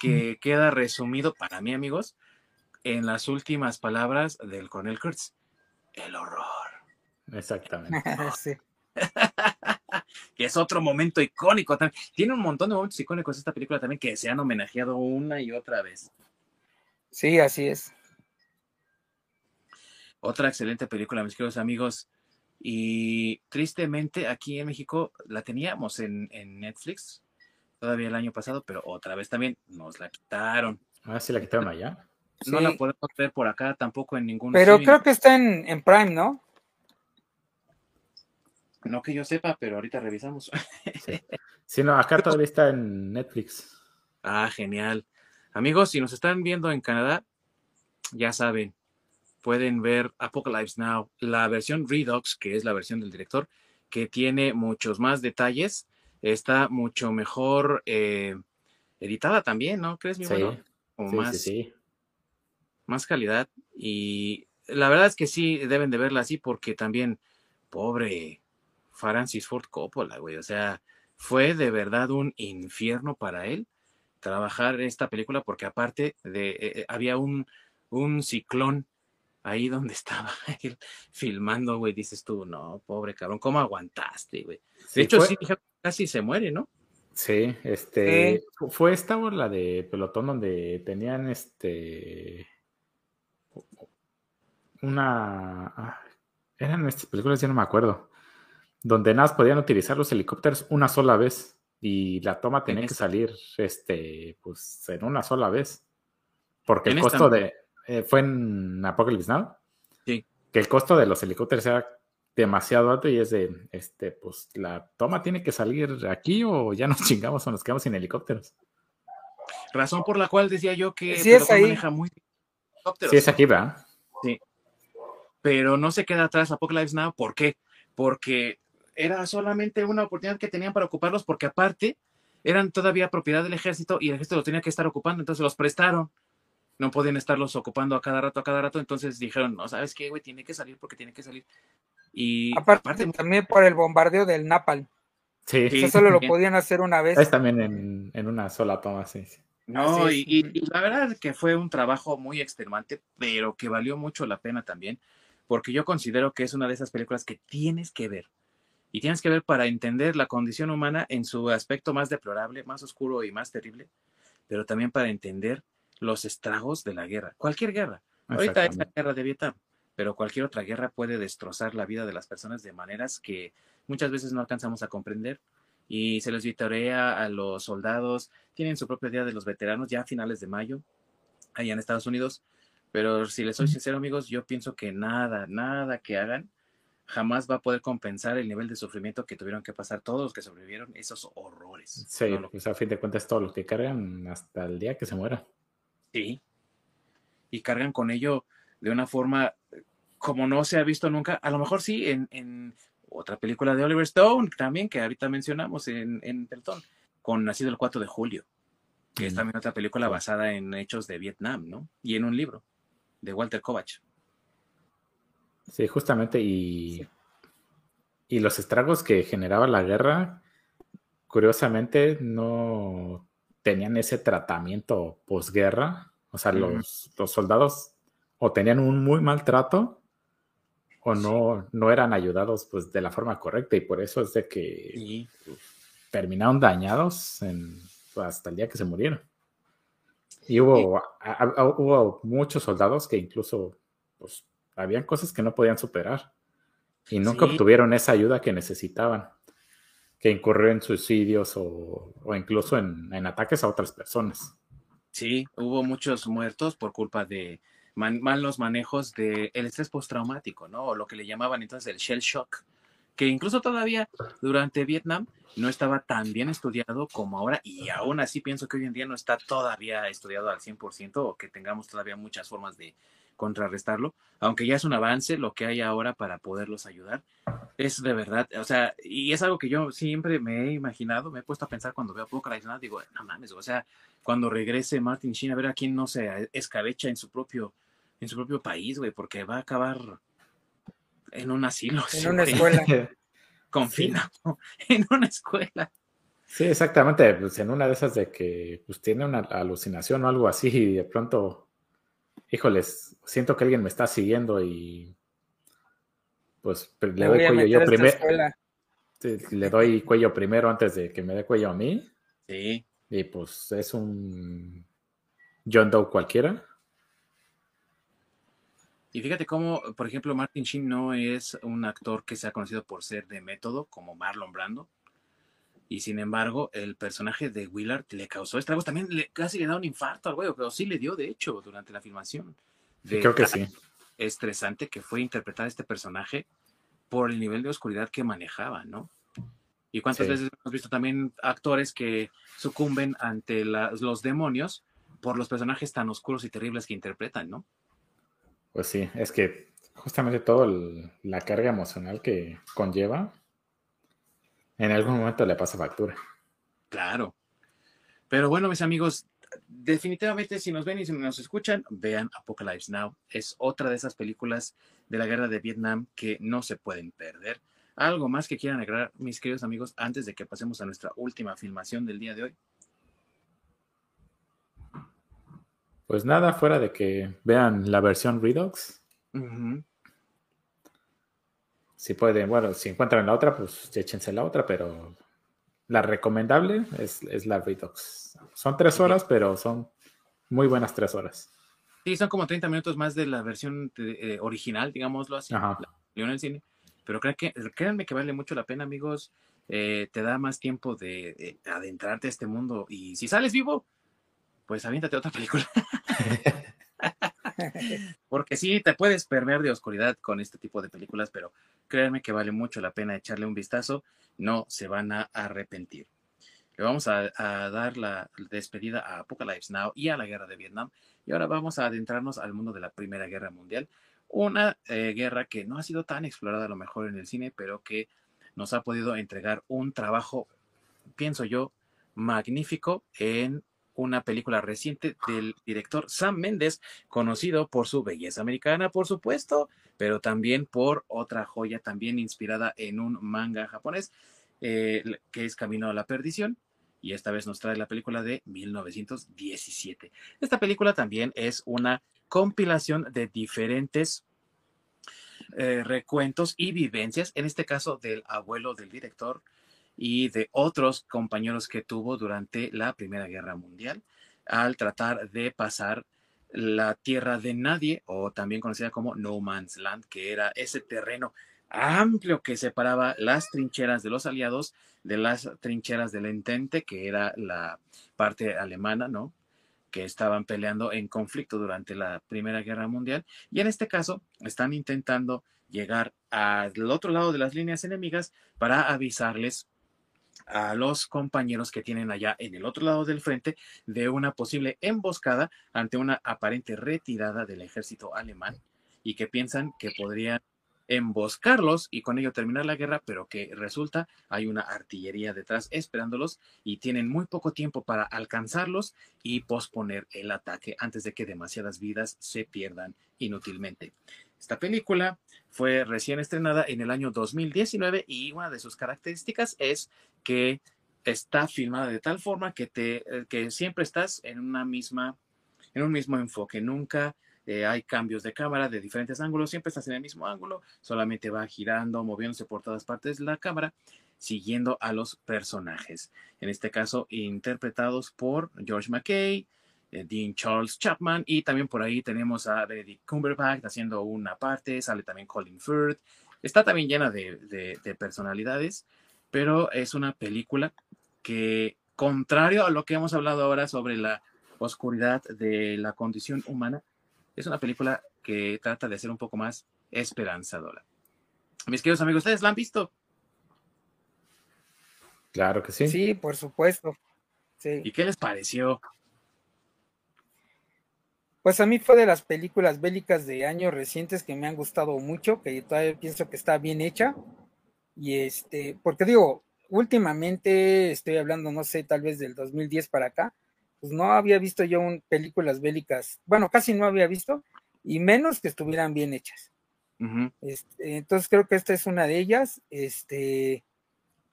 que queda resumido para mí, amigos, en las últimas palabras del coronel Kurtz, el horror. Exactamente. [LAUGHS] sí. [LAUGHS] que es otro momento icónico también. Tiene un montón de momentos icónicos esta película también que se han homenajeado una y otra vez. Sí, así es. Otra excelente película, mis queridos amigos. Y tristemente aquí en México la teníamos en, en Netflix todavía el año pasado, pero otra vez también nos la quitaron. Ah, sí, la quitaron allá. No la podemos ver por acá tampoco en ningún. Pero creo que está en, Prime, ¿no? No que yo sepa, pero ahorita revisamos. sí. no, acá [LAUGHS] todavía está en Netflix. Ah, genial. Amigos, si nos están viendo en Canadá, ya saben, pueden ver Apocalypse Now, la versión Redux, que es la versión del director, que tiene muchos más detalles, está mucho mejor eh, editada también, ¿no? ¿Crees, mi sí. sí, sí más calidad y la verdad es que sí deben de verla así porque también, pobre Francis Ford Coppola, güey, o sea, fue de verdad un infierno para él trabajar esta película porque aparte de, eh, eh, había un, un ciclón ahí donde [LAUGHS] estaba él filmando, güey, dices tú, no, pobre cabrón, ¿cómo aguantaste, güey? De hecho, sí, casi se muere, ¿no? Sí, este, fue esta o la de pelotón donde tenían este una... Ah, eran estas películas, ya no me acuerdo. Donde nada podían utilizar los helicópteros una sola vez. y la toma tenía que salir este, pues, en una sola vez. Porque el costo de... Eh, ¿Fue en Apocalypse Now? Sí. Que el costo de los helicópteros era demasiado alto y es de, este, pues la toma tiene que salir aquí o ya nos [LAUGHS] chingamos o nos quedamos sin helicópteros. Razón por la cual decía yo que sí es ahí. maneja muy Sí es aquí, ¿verdad? Sí. Pero no se queda atrás Apocalypse Now. ¿Por qué? Porque era solamente una oportunidad que tenían para ocuparlos porque aparte eran todavía propiedad del ejército y el ejército los tenía que estar ocupando, entonces los prestaron. No podían estarlos ocupando a cada rato, a cada rato, entonces dijeron, no, ¿sabes qué, güey? Tiene que salir porque tiene que salir. Y aparte, también por el bombardeo del Napal. Sí. Eso solo lo podían hacer una vez. Es también en, una sola toma, sí. No, y, y, la verdad es que fue un trabajo muy extenuante, pero que valió mucho la pena también, porque yo considero que es una de esas películas que tienes que ver y tienes que ver para entender la condición humana en su aspecto más deplorable, más oscuro y más terrible, pero también para entender los estragos de la guerra, cualquier guerra. Ahorita es la guerra de Vietnam, pero cualquier otra guerra puede destrozar la vida de las personas de maneras que muchas veces no alcanzamos a comprender y se les vitorea a los soldados, tienen su propio día de los veteranos ya a finales de mayo, allá en Estados Unidos, pero si les soy sincero amigos, yo pienso que nada, nada que hagan jamás va a poder compensar el nivel de sufrimiento que tuvieron que pasar todos los que sobrevivieron esos horrores. Sí, pues a fin de cuentas todo lo que cargan hasta el día que se muera. Sí. Y cargan con ello de una forma como no se ha visto nunca. A lo mejor sí en, otra película de Oliver Stone también, que ahorita mencionamos en, en con Nacido el 4 de julio, que es también otra película basada en hechos de Vietnam, ¿no? Y en un libro de Walter Kovacs. Sí, justamente, y, y los estragos que generaba la guerra, curiosamente, no tenían ese tratamiento posguerra. O sea, los, soldados o tenían un muy mal trato o no, no eran ayudados pues de la forma correcta y por eso es de que terminaron dañados hasta el día que se murieron. Y hubo, hubo muchos soldados que incluso pues, habían cosas que no podían superar y nunca obtuvieron esa ayuda que necesitaban, que incurrió en suicidios o, incluso en, ataques a otras personas. Sí, hubo muchos muertos por culpa de malos manejos del estrés postraumático, ¿no? O lo que le llamaban entonces el shell shock, que incluso todavía durante Vietnam no estaba tan bien estudiado como ahora y aún así pienso que hoy en día no está todavía estudiado al 100% o que tengamos todavía muchas formas de contrarrestarlo, aunque ya es un avance lo que hay ahora para poderlos ayudar. Es de verdad, o sea, y es algo que yo siempre me he imaginado, me he puesto a pensar cuando veo Apocalypse digo, no mames, o sea, cuando regrese Martin Sheen a ver a quién no se escabecha en su propio, en su propio país, güey, porque va a acabar en un asilo. En una escuela. [LAUGHS] Confinado, [LAUGHS] en una escuela. Sí, exactamente, pues en una de esas de que pues tiene una alucinación o algo así y de pronto híjoles, siento que alguien me está siguiendo y pues le doy cuello yo primero. Le doy cuello primero antes de que me dé cuello a mí. Sí. Y pues es un John Doe cualquiera. Y fíjate cómo, por ejemplo, Martin Sheen no es un actor que sea conocido por ser de método como Marlon Brando. Y sin embargo, el personaje de Willard le causó estragos. También le, casi le da un infarto al güey, pero sí le dio, de hecho, durante la filmación. Creo que sí. Estresante que fue interpretar a este personaje por el nivel de oscuridad que manejaba, ¿no? Y cuántas veces hemos visto también actores que sucumben ante los demonios por los personajes tan oscuros y terribles que interpretan, ¿no? Pues sí, es que justamente toda la carga emocional que conlleva en algún momento le pasa factura. Claro. Pero bueno, mis amigos, definitivamente si nos ven y si nos escuchan, vean Apocalypse Now. Es otra de esas películas de la guerra de Vietnam que no se pueden perder. ¿Algo más que quieran agregar, mis queridos amigos, antes de que pasemos a nuestra última filmación del día de hoy? Pues nada, fuera de que vean la versión Redux si pueden, bueno, si encuentran la otra, pues échense la otra, pero la recomendable es, la Redux. Son tres horas, pero son muy buenas tres horas. Sí, son como 30 minutos más de la versión eh, original, digámoslo así, en el cine. Pero que, créanme que vale mucho la pena, amigos. eh, te da más tiempo de, adentrarte a este mundo y si sales vivo, pues aviéntate otra película. [LAUGHS] [LAUGHS] Porque sí, te puedes perder de oscuridad con este tipo de películas, pero créanme que vale mucho la pena echarle un vistazo, no se van a arrepentir. Le vamos a, dar la despedida a Apocalypse Now y a la guerra de Vietnam. Y ahora vamos a adentrarnos al mundo de la Primera Guerra Mundial. Una eh, guerra que no ha sido tan explorada a lo mejor en el cine, pero que nos ha podido entregar un trabajo, pienso yo, magnífico en una película reciente del director Sam Mendes, conocido por su belleza americana, por supuesto, pero también por otra joya también inspirada en un manga japonés, eh, que es Camino a la Perdición. Y esta vez nos trae la película de 1917. Esta película también es una compilación de diferentes eh, recuentos y vivencias, en este caso del abuelo del director, y de otros compañeros que tuvo durante la Primera Guerra Mundial al tratar de pasar la tierra de nadie o también conocida como No Man's Land, que era ese terreno amplio que separaba las trincheras de los aliados de las trincheras del Entente, que era la parte alemana, ¿no? que estaban peleando en conflicto durante la Primera Guerra Mundial. Y en este caso, están intentando llegar al otro lado de las líneas enemigas para avisarles a los compañeros que tienen allá en el otro lado del frente de una posible emboscada ante una aparente retirada del ejército alemán y que piensan que podrían emboscarlos y con ello terminar la guerra, pero que resulta hay una artillería detrás esperándolos y tienen muy poco tiempo para alcanzarlos y posponer el ataque antes de que demasiadas vidas se pierdan inútilmente. Esta película fue recién estrenada en el año 2019 y una de sus características es que está filmada de tal forma que te eh, que siempre estás en una misma en un mismo enfoque, nunca eh, hay cambios de cámara de diferentes ángulos, siempre estás en el mismo ángulo, solamente va girando, moviéndose por todas partes de la cámara, siguiendo a los personajes. En este caso, interpretados por George McKay, Dean Charles Chapman y también por ahí tenemos a Benedict Cumberbatch haciendo una parte, sale también Colin Firth, está también llena de, personalidades, pero es una película que, contrario a lo que hemos hablado ahora sobre la oscuridad de la condición humana, es una película que trata de ser un poco más esperanzadora. Mis queridos amigos, ¿ustedes la han visto? Claro que sí. Sí, por supuesto. ¿Y qué les pareció? Pues a mí fue de las películas bélicas de años recientes que me han gustado mucho, que todavía pienso que está bien hecha. Y este, porque digo, últimamente estoy hablando, no sé, tal vez del 2010 para acá, pues no había visto yo un, películas bélicas, bueno, casi no había visto, y menos que estuvieran bien hechas. Este, entonces creo que esta es una de ellas. Este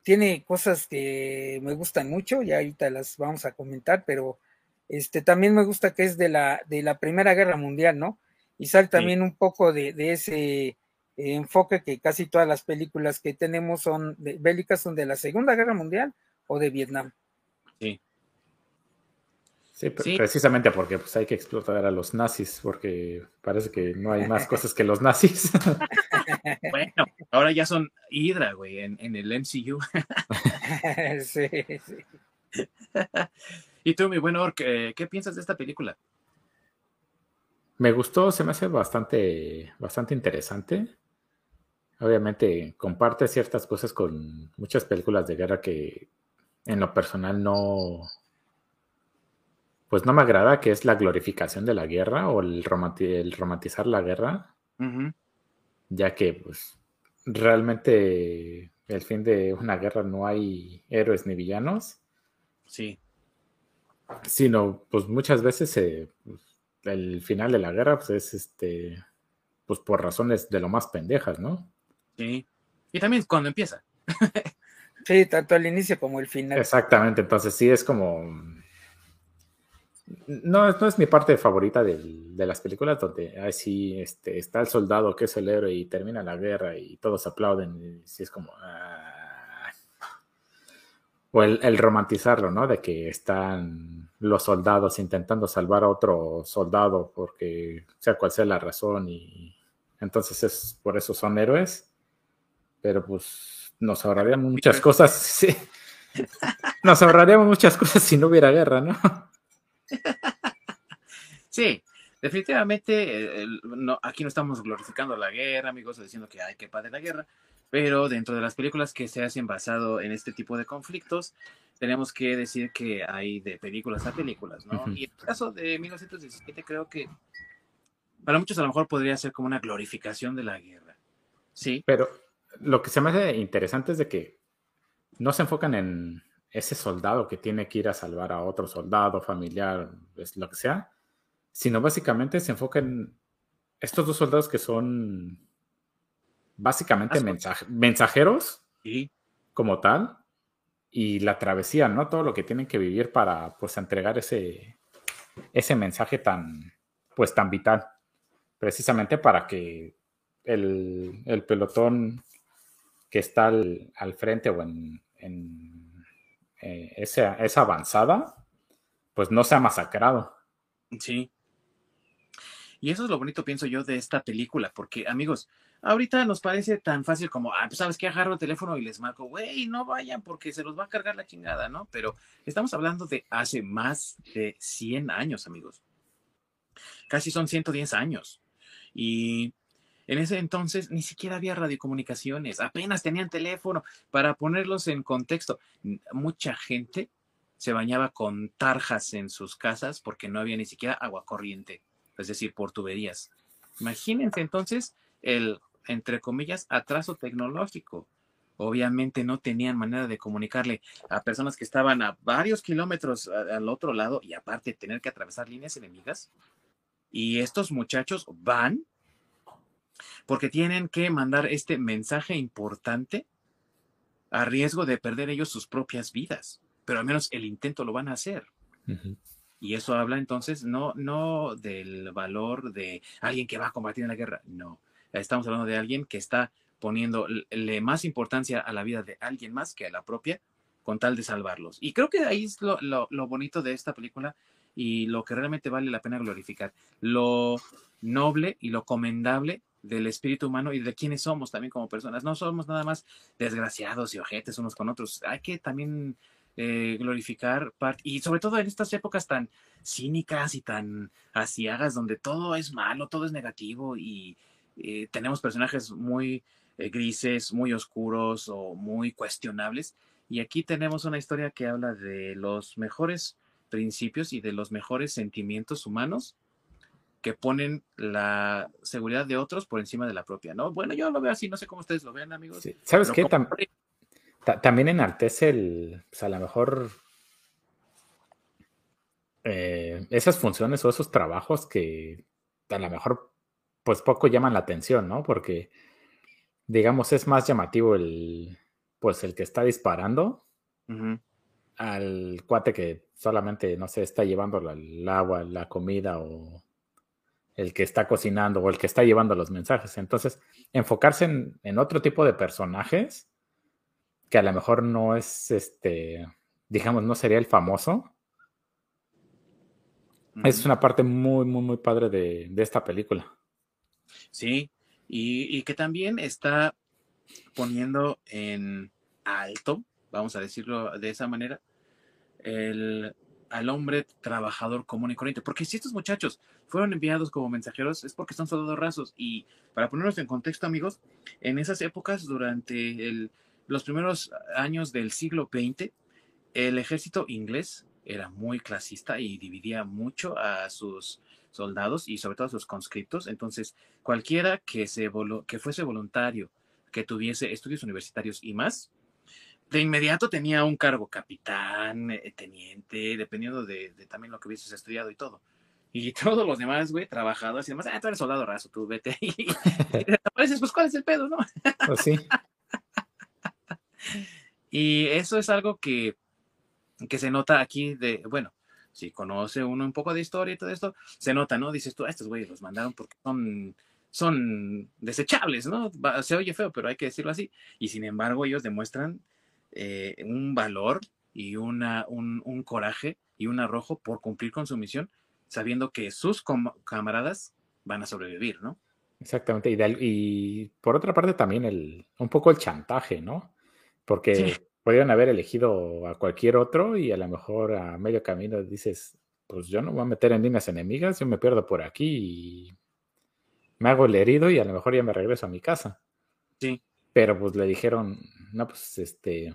tiene cosas que me gustan mucho, ya ahorita las vamos a comentar, pero este, también me gusta que es de la, de la Primera Guerra Mundial, ¿no? Y sale también un poco de, ese enfoque que casi todas las películas que tenemos son bélicas son de la Segunda Guerra Mundial o de Vietnam. Sí. Sí, precisamente porque pues, hay que explotar a los nazis, porque parece que no hay más [LAUGHS] cosas que los nazis. [LAUGHS] bueno, ahora ya son Hydra, güey, en, en el MCU. [LAUGHS] sí, sí. Y tú, mi buen Ork, eh, ¿qué piensas de esta película? Me gustó, se me hace bastante, bastante interesante. Obviamente comparte ciertas cosas con muchas películas de guerra que en lo personal no, pues no me agrada, que es la glorificación de la guerra o el, romantizar la guerra, ya que pues realmente el fin de una guerra no hay héroes ni villanos. Sí sino pues muchas veces eh, el final de la guerra pues, es este pues por razones de lo más pendejas, ¿no? Sí. Y también cuando empieza. [LAUGHS] sí, tanto el inicio como el final. Exactamente, entonces sí es como no, no es mi parte favorita de, las películas donde así este, está el soldado que es el héroe y termina la guerra y todos aplauden y sí es como ah, o el, romantizarlo, ¿no? De que están los soldados intentando salvar a otro soldado porque sea cual sea la razón y entonces es por eso son héroes. Pero pues nos ahorraríamos muchas cosas. [LAUGHS] Sí. Nos ahorraríamos muchas cosas si no hubiera guerra, ¿no? [LAUGHS] Sí, definitivamente, eh, no, aquí no estamos glorificando la guerra, amigos, diciendo que hay que padre la guerra, pero dentro de las películas que se hacen basado en este tipo de conflictos, tenemos que decir que hay de películas a películas, ¿no? Y en el caso de 1917 creo que para muchos a lo mejor podría ser como una glorificación de la guerra, ¿sí? Pero lo que se me hace interesante es de que no se enfocan en ese soldado que tiene que ir a salvar a otro soldado, familiar, es lo que sea, sino básicamente se enfocan en estos dos soldados que son básicamente mensajeros como tal y la travesía, ¿no? Todo lo que tienen que vivir para pues entregar ese, ese mensaje tan pues tan vital precisamente para que el, pelotón que está al, frente o en, eh, esa, esa avanzada pues no sea masacrado. Sí. Y eso es lo bonito, pienso yo, de esta película, porque amigos, Ahorita nos parece tan fácil como, ah, pues sabes que agarro el teléfono y les marco, güey, no vayan porque se los va a cargar la chingada, ¿no? Pero estamos hablando de hace más de 100 años, amigos. Casi son 110 años. Y en ese entonces ni siquiera había radiocomunicaciones, apenas tenían teléfono. Para ponerlos en contexto, mucha gente se bañaba con tarjas en sus casas porque no había ni siquiera agua corriente, es decir, por tuberías. Imagínense entonces el entre comillas, atraso tecnológico. Obviamente no tenían manera de comunicarle a personas que estaban a varios kilómetros al otro lado y aparte tener que atravesar líneas enemigas. Y estos muchachos van porque tienen que mandar este mensaje importante a riesgo de perder ellos sus propias vidas, pero al menos el intento lo van a hacer. Y eso habla entonces no, no del valor de alguien que va a combatir en la guerra, no, Estamos hablando de alguien que está poniéndole más importancia a la vida de alguien más que a la propia con tal de salvarlos. Y creo que ahí es lo, lo, bonito de esta película y lo que realmente vale la pena glorificar. Lo noble y lo comendable del espíritu humano y de quienes somos también como personas. No somos nada más desgraciados y ojetes unos con otros. Hay que también eh, glorificar y sobre todo en estas épocas tan cínicas y tan asiagas donde todo es malo, todo es negativo y eh, tenemos personajes muy eh, grises, muy oscuros o muy cuestionables. Y aquí tenemos una historia que habla de los mejores principios y de los mejores sentimientos humanos que ponen la seguridad de otros por encima de la propia, ¿no? Bueno, yo lo veo así, no sé cómo ustedes lo ven, amigos. ¿Sabes qué? también enaltece el, pues a lo mejor eh, esas funciones o esos trabajos que a lo mejor pues poco llaman la atención, ¿no? Porque, digamos, es más llamativo el, pues el que está disparando al cuate que solamente, no sé, está llevando el agua, la comida o el que está cocinando o el que está llevando los mensajes. Entonces, enfocarse en, otro tipo de personajes que a lo mejor no es, este, digamos, no sería el famoso. Es una parte muy, muy, muy padre de esta película. Sí, y, que también está poniendo en alto, vamos a decirlo de esa manera, el, al hombre trabajador común y corriente. Porque si estos muchachos fueron enviados como mensajeros es porque son soldados rasos. Y para ponernos en contexto, amigos, en esas épocas, durante el, los primeros años del siglo XX, el ejército inglés era muy clasista y dividía mucho a sus soldados y sobre todo a sus conscriptos. Entonces, cualquiera que, se que fuese voluntario, que tuviese estudios universitarios y más, de inmediato tenía un cargo capitán, eh, teniente, dependiendo de, también lo que hubieses estudiado y todo. Y [LAUGHS] todos los demás, güey, trabajadores y demás, ah, tú eres soldado raso, tú vete ahí. [LAUGHS] y desapareces, [LAUGHS] pues, ¿cuál es el pedo, no? Pues sí. y eso es algo que, que se nota aquí de, bueno, si conoce uno un poco de historia y todo esto, se nota, ¿no? Dices tú, a estos güeyes los mandaron porque son, son desechables, ¿no? Se oye feo, pero hay que decirlo así. Y sin embargo, ellos demuestran eh, un valor y una, un, un, coraje y un arrojo por cumplir con su misión, sabiendo que sus camaradas van a sobrevivir, ¿no? Exactamente. Y, y, por otra parte también el, un poco el chantaje, ¿no? Porque podrían haber elegido a cualquier otro y a lo mejor a medio camino dices, pues yo no voy a meter en líneas enemigas, yo me pierdo por aquí y me hago el herido y a lo mejor ya me regreso a mi casa. Sí. Pero pues le dijeron, no, pues este,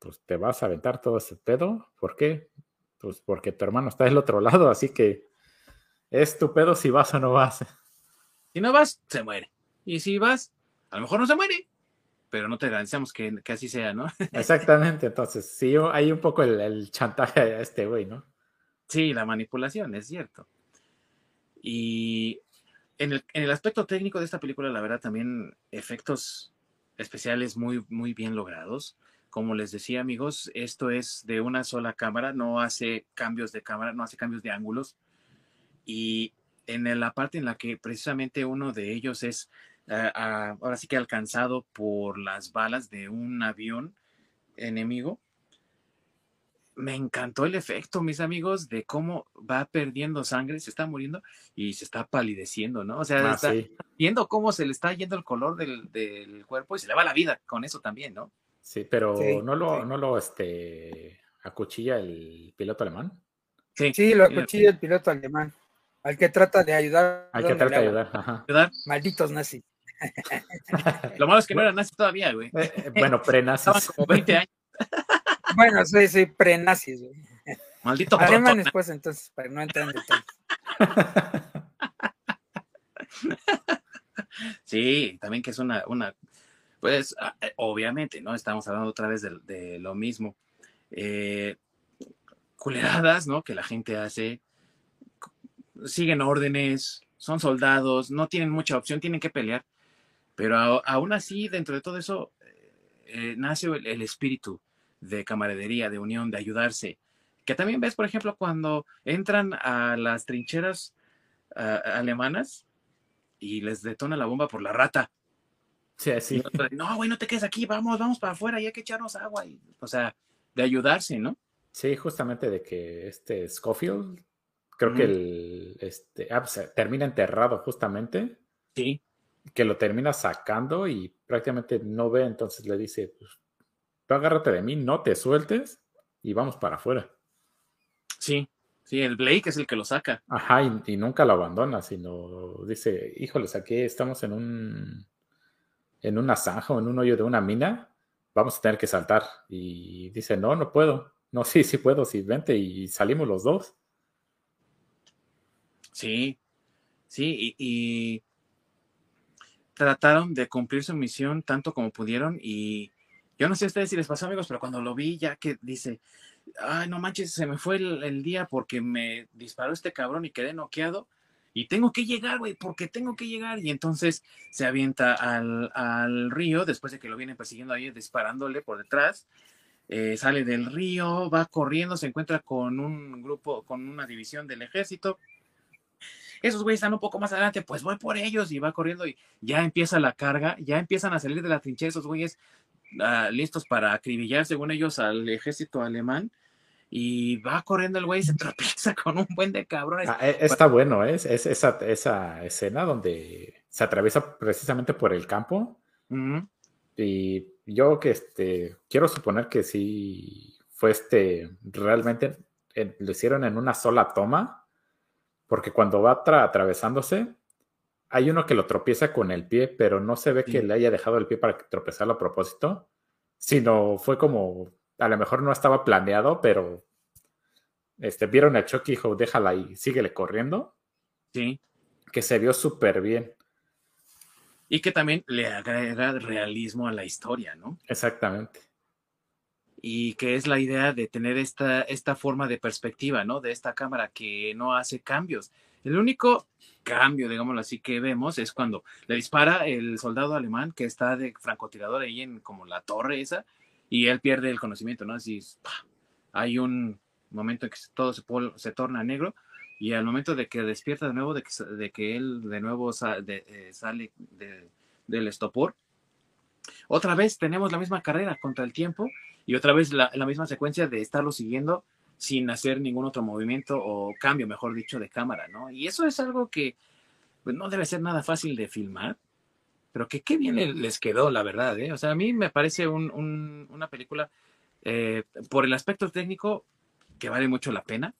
pues te vas a aventar todo ese pedo. ¿Por qué? Pues porque tu hermano está del otro lado, así que es tu pedo si vas o no vas. Si no vas, se muere. Y si vas, a lo mejor no se muere, pero no te garantizamos que, así sea, ¿no? [LAUGHS] Exactamente, entonces sí hay un poco el, chantaje a este güey, ¿no? Sí, la manipulación, es cierto. Y en el, en el, aspecto técnico de esta película, la verdad, también efectos especiales muy, muy bien logrados. Como les decía, amigos, esto es de una sola cámara, no hace cambios de cámara, no hace cambios de ángulos. Y en la parte en la que precisamente uno de ellos es eh, ahora sí que alcanzado por las balas de un avión enemigo, me encantó el efecto, mis amigos, de cómo va perdiendo sangre, se está muriendo y se está palideciendo, ¿no? O sea, ah, está viendo cómo se le está yendo el color del, cuerpo y se le va la vida con eso también, ¿no? Sí, pero no lo, no lo este, acuchilla el piloto alemán. Sí, sí lo acuchilla el piloto alemán. Al que trata de ayudar. Al que trata de ayudar, ajá. Malditos nazis. [LAUGHS] Lo malo es que no eran nazis todavía, güey. Eh, eh, bueno, pre-nazis. Estaban como 20 años. [LAUGHS] bueno, sí, sí, pre-nazis, güey. Maldito Alemanes, pues, entonces, para no entrar en detalles. [LAUGHS] Sí, también que es una, una, pues, eh, obviamente, ¿no? Estamos hablando otra vez de, lo mismo. Eh, culeradas, ¿no? Que la gente hace, siguen órdenes, son soldados, no tienen mucha opción, tienen que pelear. Pero aún así, dentro de todo eso, eh, nace el, espíritu de camaradería, de unión, de ayudarse. Que también ves, por ejemplo, cuando entran a las trincheras alemanas y les detona la bomba por la rata. Sí, sí. No, güey, no te quedes aquí, vamos, vamos para afuera, ya hay que echarnos agua. o sea, de ayudarse, ¿no? Sí, justamente de que este Schofield, creo que el, este, ah, pues, termina enterrado justamente. Sí que lo termina sacando y prácticamente no ve, entonces le dice, pues, tú agárrate de mí, no te sueltes y vamos para afuera. Sí, sí, el Blake es el que lo saca. Ajá, y, nunca lo abandona, sino dice, híjoles, aquí estamos en un, en una zanja o en un hoyo de una mina, vamos a tener que saltar. Y dice, no, no puedo. No, [LAUGHS] sí, sí puedo, sí, vente y salimos los dos. Sí, sí, y trataron de cumplir su misión tanto como pudieron y yo no sé a ustedes si les pasó amigos, pero cuando lo vi ya que dice, ay no manches, se me fue el, día porque me disparó este cabrón y quedé noqueado y tengo que llegar, güey, porque tengo que llegar. Y entonces se avienta al, río después de que lo vienen persiguiendo ahí, disparándole por detrás. Eh, sale del río, va corriendo, se encuentra con un grupo, con una división del ejército esos güeyes están un poco más adelante, pues voy por ellos y va corriendo y ya empieza la carga, ya empiezan a salir de la trinchera esos güeyes ah, listos para acribillar, según ellos, al ejército alemán. Y va corriendo el güey y se [LAUGHS] tropieza con un buen de cabrones. Ah, e, está bueno, ¿eh? es, esa, esa escena donde se atraviesa precisamente por el campo. Y yo que este, quiero suponer que sí fue este, realmente lo hicieron en una sola toma porque cuando va atravesándose, hay uno que lo tropieza con el pie, pero no se ve que le haya dejado el pie para tropezarlo a propósito, sino fue como, a lo mejor no estaba planeado, pero este, vieron a Chucky y dijo, déjala ahí, síguele corriendo. Sí. Que se vio súper bien. Y que también le agrega realismo a la historia, ¿no? Exactamente y que es la idea de tener esta, esta forma de perspectiva, ¿no? De esta cámara que no hace cambios. El único cambio, digámoslo así, que vemos es cuando le dispara el soldado alemán que está de francotirador ahí en como la torre esa y él pierde el conocimiento, ¿no? Así hay un momento en que todo se, se torna negro y al momento de que despierta de nuevo, de que, de que él de nuevo eh, sale del estopor, otra vez tenemos la misma carrera contra el tiempo y otra vez la, misma secuencia de estarlo siguiendo sin hacer ningún otro movimiento o cambio, mejor dicho, de cámara, ¿no? Y eso es algo que pues, no debe ser nada fácil de filmar, pero que qué bien les quedó, la verdad, ¿eh? O sea, a mí me parece una película, eh, por el aspecto técnico, que vale mucho la pena.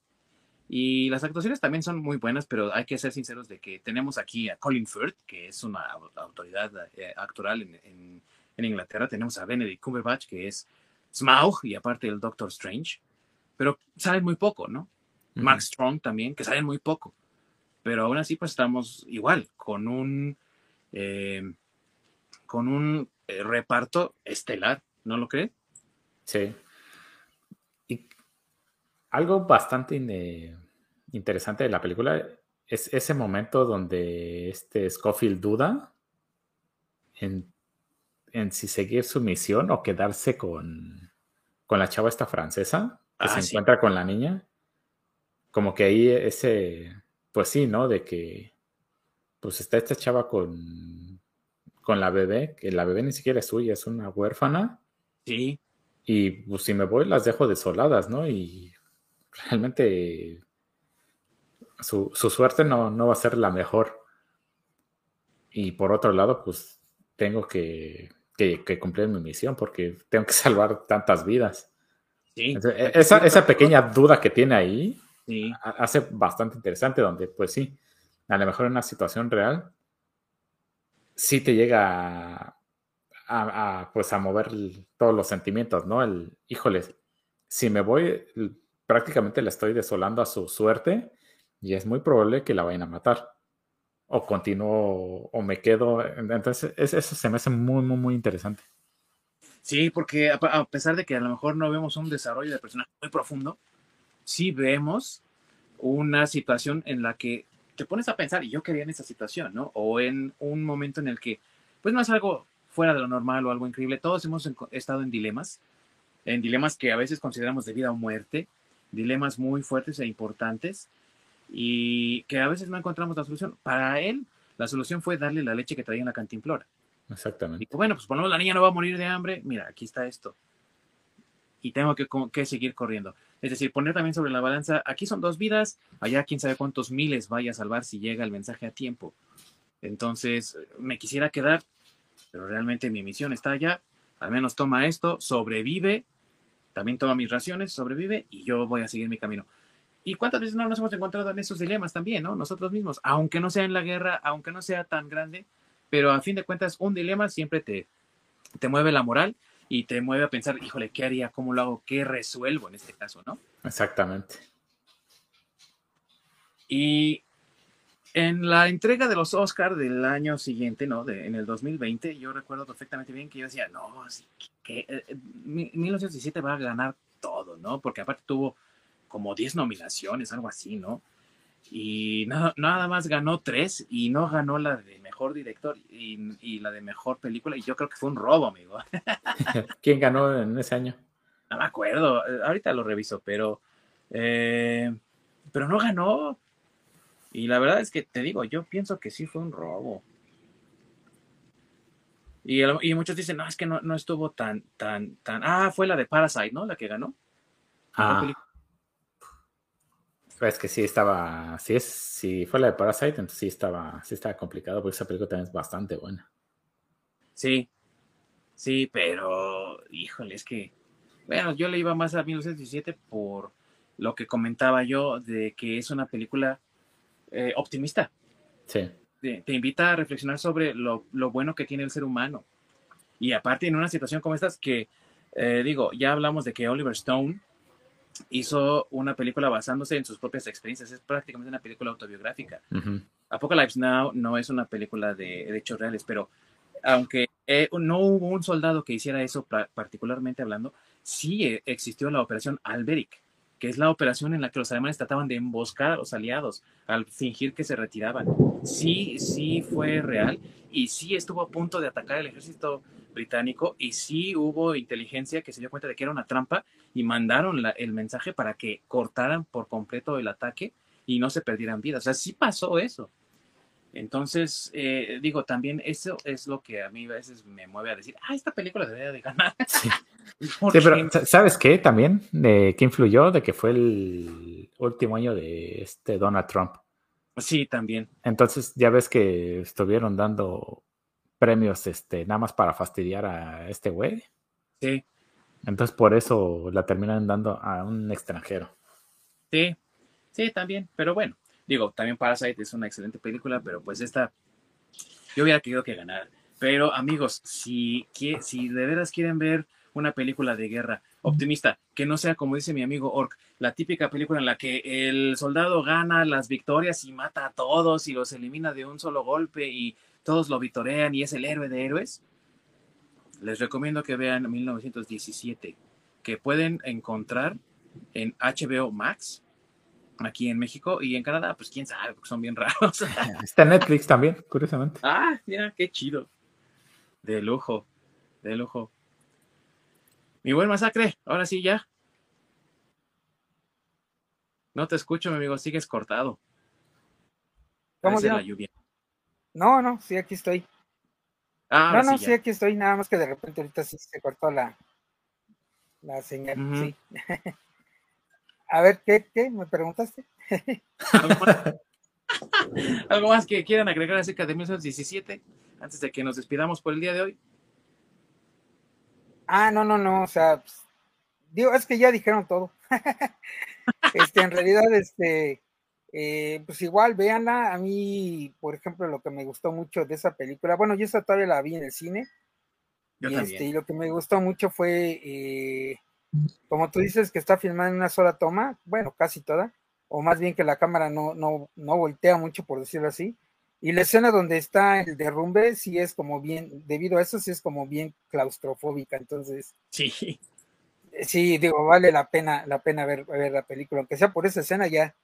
Y las actuaciones también son muy buenas, pero hay que ser sinceros de que tenemos aquí a Colin Firth, que es una autoridad eh, actoral en, Inglaterra. Tenemos a Benedict Cumberbatch, que es Smaug, y aparte el Doctor Strange. Pero salen muy poco, ¿no? Max Strong también, que salen muy poco. Pero aún así, pues estamos igual, con un, eh, con un eh, reparto estelar, ¿no lo cree? Sí. Y algo bastante interesante de la película es ese momento donde este Scofield duda en, si seguir su misión o quedarse con, la chava esta francesa que ah, se encuentra con la niña. Como que ahí ese, pues sí, ¿no? De que pues está esta chava con, con la bebé, que la bebé ni siquiera es suya, es una huérfana. Sí. Y pues si me voy las dejo desoladas, ¿no? Y realmente su, suerte no, va a ser la mejor. Y por otro lado, pues tengo que, cumplir mi misión porque tengo que [LAUGHS] salvar tantas vidas. Sí. E, esa, pequeña duda que tiene ahí hace bastante interesante, donde pues sí, a lo mejor en una situación real, sí te llega a, pues a mover todos los sentimientos, ¿no? El, híjoles, si me voy, prácticamente le estoy desolando a su suerte y es muy probable que la vayan a matar. O continúo o me quedo. Entonces, eso se me hace muy, muy, muy interesante. Sí, porque a pesar de que a lo mejor no vemos un desarrollo de personaje muy profundo, sí vemos una situación en la que te pones a pensar, y yo quería en esa situación, ¿no? O en un momento en el que, pues no es algo fuera de lo normal o algo increíble, todos hemos estado en dilemas, en dilemas que a veces consideramos de vida o muerte, dilemas muy fuertes e importantes, y que a veces no encontramos la solución. Para él, la solución fue darle la leche que traía en la cantimplora. Exactamente. Y bueno, pues por lo menos la niña no va a morir de hambre, mira, aquí está esto. Y tengo que, que seguir corriendo. Es decir, poner también sobre la balanza, aquí son dos vidas, allá quién sabe cuántos miles vaya a salvar si llega el mensaje a tiempo. Entonces, me quisiera quedar, pero realmente mi misión está allá, al menos toma esto, sobrevive, también toma mis raciones, sobrevive y yo voy a seguir mi camino. ¿Y cuántas veces no nos hemos encontrado en esos dilemas también, ¿no? Nosotros mismos, aunque no sea en la guerra, aunque no sea tan grande, pero a fin de cuentas un dilema siempre te, te mueve la moral y te mueve a pensar, híjole, ¿qué haría? ¿Cómo lo hago? ¿Qué resuelvo en este caso, no? Exactamente. Y en la entrega de los Oscars del año siguiente, ¿no? De, en el 2020, yo recuerdo perfectamente bien que yo decía, no, que 1917 eh, va a ganar todo, ¿no? Porque aparte tuvo como 10 nominaciones, algo así, ¿no? Y nada, nada más ganó tres y no ganó la de mejor director y, la de mejor película. Y yo creo que fue un robo, amigo. [LAUGHS] ¿Quién ganó en ese año? No me acuerdo. Eh, ahorita lo reviso, pero. Eh, pero no ganó. Y la verdad es que te digo, yo pienso que sí fue un robo. Y, y muchos dicen, no, es que no, no, estuvo tan, tan, tan. Ah, fue la de Parasite, ¿no? La que ganó. Ah. Es que sí estaba, si es, si fue la de Parasite, entonces sí estaba, sí estaba complicado, porque esa película también es bastante buena. Sí, sí, pero, híjole, es que, bueno, yo le iba más a 1917 por lo que comentaba yo de que es una película eh, optimista. Sí. Te, invita a reflexionar sobre lo, bueno que tiene el ser humano. Y aparte en una situación como esta, que, eh, digo, ya hablamos de que Oliver Stone hizo una película basándose en sus propias experiencias. Es prácticamente una película autobiográfica. Apocalypse Now no es una película de, hechos reales, pero aunque eh, no hubo un soldado que hiciera eso particularmente hablando, sí eh, existió la operación Alberic, que es la operación en la que los alemanes trataban de emboscar a los aliados al fingir que se retiraban. Sí, sí fue real y sí estuvo a punto de atacar el ejército británico y sí hubo inteligencia que se dio cuenta de que era una trampa y mandaron el mensaje para que cortaran por completo el ataque y no se perdieran vidas. O sea, sí pasó eso. Entonces, eh, digo, también eso es lo que a mí a veces me mueve a decir, ah, esta película debería de ganar. [LAUGHS] [LAUGHS] Sí, pero ¿sabes qué también? ¿De ¿Qué influyó? De que fue el último año de este Donald Trump. Sí, también. Entonces, ya ves que estuvieron dando premios este, nada más para fastidiar a este güey. Sí. Entonces por eso la terminan dando a un extranjero. Sí, sí, también, pero bueno, digo, también Parasite es una excelente película, pero pues esta, yo hubiera querido que ganara. Pero amigos, si, si de veras quieren ver una película de guerra optimista, que no sea como dice mi amigo Ork, la típica película en la que el soldado gana las victorias y mata a todos y los elimina de un solo golpe y todos lo vitorean y es el héroe de héroes, les recomiendo que vean 1917, que pueden encontrar en HBO Max, aquí en México y en Canadá, pues quién sabe, porque son bien raros. [LAUGHS] Está en Netflix también, curiosamente. Ah, mira, qué chido. De lujo, de lujo. Mi buen masacre, ahora sí ya. No te escucho, mi amigo, sigues cortado. ¿Cómo se la lluvia. No, no, sí, aquí estoy. Ah, no, no, sí, aquí estoy, nada más que de repente ahorita sí se cortó la, la señal, sí. [LAUGHS] A ver, ¿qué, qué? ¿Me preguntaste? [LAUGHS] [LAUGHS] ¿Algo más que quieran agregar acerca de 1917 antes de que nos despidamos por el día de hoy? Ah, no, no, no, o sea, pues, digo, es que ya dijeron todo. este, en realidad, este, eh, pues igual, véanla. A mí, por ejemplo, lo que me gustó mucho de esa película, bueno, yo esa todavía la vi en el cine. y, este, y lo que me gustó mucho fue, eh, como tú dices, que está filmada en una sola toma, bueno, casi toda, o más bien que la cámara no, no, no voltea mucho, por decirlo así. Y la escena donde está el derrumbe, sí es como bien, debido a eso, sí es como bien claustrofóbica. Entonces, sí. Sí, digo, vale la pena, la pena ver, ver la película, aunque sea por esa escena ya,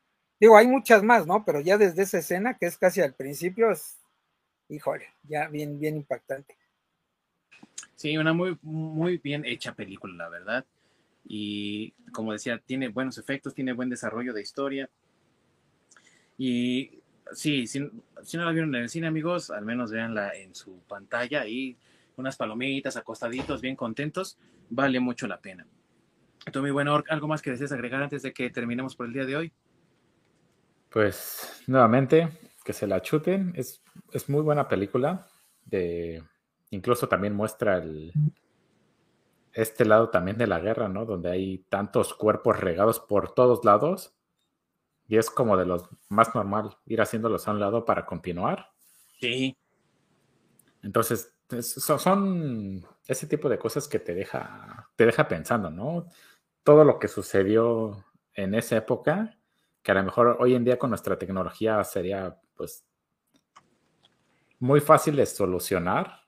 Digo, hay muchas más, ¿no? Pero ya desde esa escena, que es casi al principio, es, híjole, ya bien, bien impactante. Sí, una muy, muy bien hecha película, la verdad. Y como decía, tiene buenos efectos, tiene buen desarrollo de historia. Y sí, si, no la vieron en el cine, amigos, al menos véanla en su pantalla y unas palomitas, acostaditos, bien contentos, vale mucho la pena. Muy bueno, ¿algo más que desees agregar antes de que terminemos por el día de hoy? Pues nuevamente, que se la chuten. Es, es muy buena película. De, incluso también muestra el, este lado también de la guerra, ¿no? Donde hay tantos cuerpos regados por todos lados. Y es como de los más normal ir haciéndolos a un lado para continuar. Sí. Entonces, son ese tipo de cosas que te deja, te deja pensando, ¿no? Todo lo que sucedió en esa época que a lo mejor hoy en día con nuestra tecnología sería pues muy fácil de solucionar.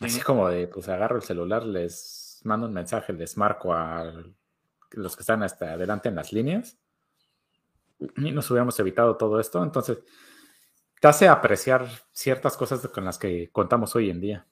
Así como de, pues agarro el celular, les mando un mensaje, les marco a los que están hasta adelante en las líneas y nos hubiéramos evitado todo esto. Entonces, te hace apreciar ciertas cosas con las que contamos hoy en día.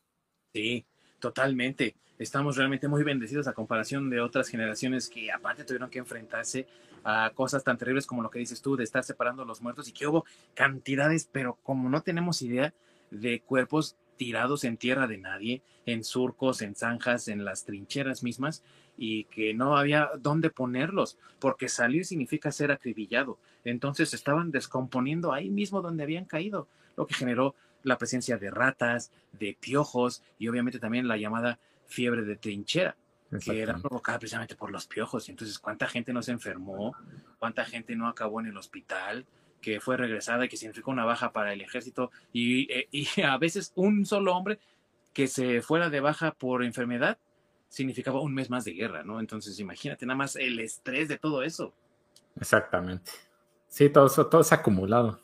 Sí, totalmente. Estamos realmente muy bendecidos a comparación de otras generaciones que aparte tuvieron que enfrentarse a cosas tan terribles como lo que dices tú, de estar separando los muertos y que hubo cantidades, pero como no tenemos idea de cuerpos tirados en tierra de nadie, en surcos, en zanjas, en las trincheras mismas, y que no había dónde ponerlos, porque salir significa ser acribillado. Entonces estaban descomponiendo ahí mismo donde habían caído, lo que generó la presencia de ratas, de piojos y obviamente también la llamada fiebre de trinchera que era provocada precisamente por los piojos. Entonces, ¿cuánta gente no se enfermó? ¿Cuánta gente no acabó en el hospital? que fue regresada y que significó una baja para el ejército y, eh, [LAUGHS] y, a veces un solo hombre que se fuera de baja por enfermedad significaba un mes más de guerra, ¿no? Entonces imagínate nada más el estrés de todo eso. Exactamente. Sí, todo eso, todo es acumulado.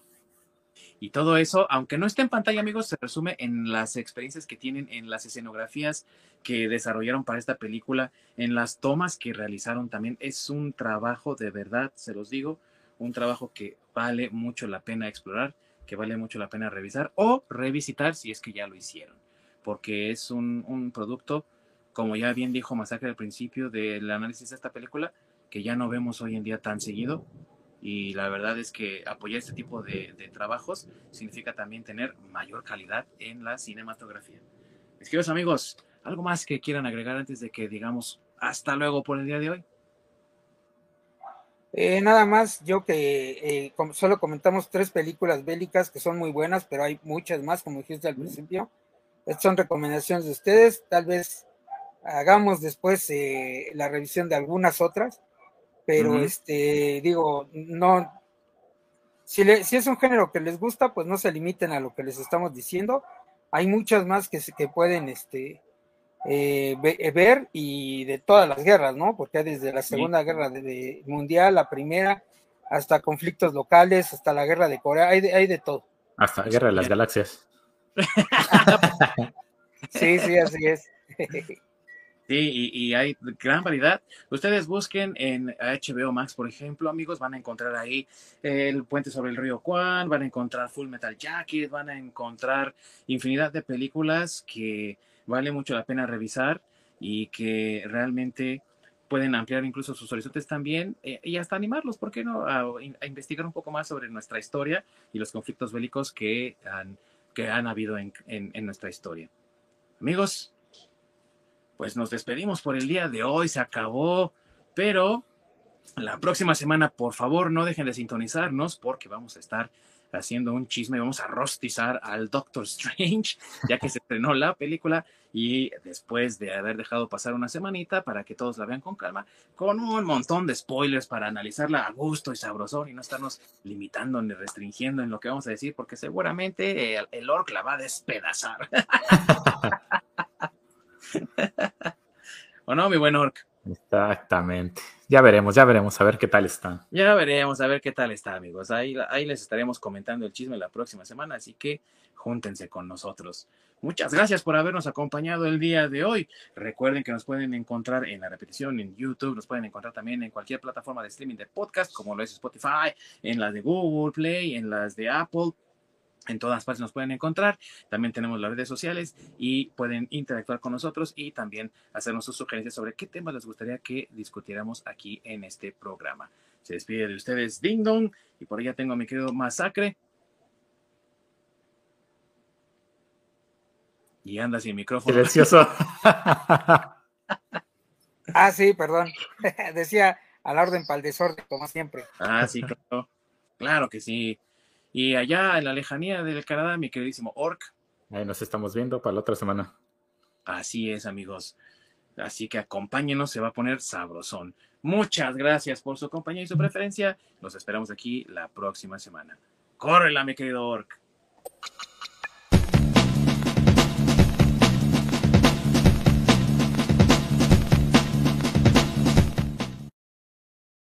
Y todo eso, aunque no esté en pantalla, amigos, se resume en las experiencias que tienen, en las escenografías que desarrollaron para esta película, en las tomas que realizaron también. Es un trabajo de verdad, se los digo, un trabajo que vale mucho la pena explorar, que vale mucho la pena revisar o revisitar si es que ya lo hicieron, porque es un, un producto, como ya bien dijo Masacre al principio del análisis de esta película, que ya no vemos hoy en día tan seguido, y la verdad es que apoyar este tipo de, trabajos significa también tener mayor calidad en la cinematografía. Mis queridos amigos, ¿algo más que quieran agregar antes de que digamos hasta luego por el día de hoy? Eh, nada más, yo que eh, solo comentamos tres películas bélicas que son muy buenas, pero hay muchas más, como dijiste al principio. Estas son recomendaciones de ustedes. Tal vez hagamos después eh, la revisión de algunas otras, pero este, digo, no, si, si, es un género que les gusta, pues no se limiten a lo que les estamos diciendo. Hay muchas más que, que pueden este, eh, eh, ver y de todas las guerras, ¿no? Porque desde la Segunda Guerra de, Mundial, la Primera, hasta conflictos locales, hasta la Guerra de Corea, hay de, hay de todo. Hasta la Guerra de las Galaxias. [LAUGHS] [LAUGHS] sí, sí, así es. [LAUGHS] Sí, y, hay gran variedad. Ustedes busquen en HBO Max, por ejemplo, amigos, van a encontrar ahí El Puente sobre el Río Juan, van a encontrar Full Metal Jacket, van a encontrar infinidad de películas que vale mucho la pena revisar y que realmente pueden ampliar incluso sus horizontes también eh, y hasta animarlos, ¿por qué no? A, investigar un poco más sobre nuestra historia y los conflictos bélicos que han, que han habido en nuestra historia. Amigos, pues nos despedimos por el día de hoy, se acabó, pero la próxima semana, por favor, no dejen de sintonizarnos porque vamos a estar haciendo un chisme, vamos a rostizar al Doctor Strange, ya que se estrenó la película y después de haber dejado pasar una semanita para que todos la vean con calma, con un montón de spoilers para analizarla a gusto y sabrosón y no estarnos limitando ni restringiendo en lo que vamos a decir, porque seguramente el, el orc la va a despedazar. [LAUGHS] [LAUGHS] ¿O no, mi buen Orc? Exactamente. Ya veremos, ya veremos, a ver qué tal está. Ya veremos, a ver qué tal está, amigos. Ahí, ahí les estaremos comentando el chisme la próxima semana, así que júntense con nosotros. Muchas gracias por habernos acompañado el día de hoy. Recuerden que nos pueden encontrar en la repetición en YouTube, nos pueden encontrar también en cualquier plataforma de streaming de podcast, como lo es Spotify, en las de Google Play, en las de Apple en todas partes nos pueden encontrar. También tenemos las redes sociales y pueden interactuar con nosotros y también hacernos sus sugerencias sobre qué temas les gustaría que discutiéramos aquí en este programa. Se despide de ustedes Ding Dong y por allá tengo a mi querido Masacre. Y anda sin micrófono. Silencioso. [LAUGHS] ah, sí, perdón. [LAUGHS] Decía a la orden para el desorden, como siempre. Ah, sí, claro. Claro que sí. Y allá en la lejanía del Canadá, mi queridísimo Orc. Ahí nos estamos viendo para la otra semana. Así es, amigos. Así que acompáñenos, se va a poner sabrosón. Muchas gracias por su compañía y su preferencia. Los esperamos aquí la próxima semana. Córrela, mi querido Orc.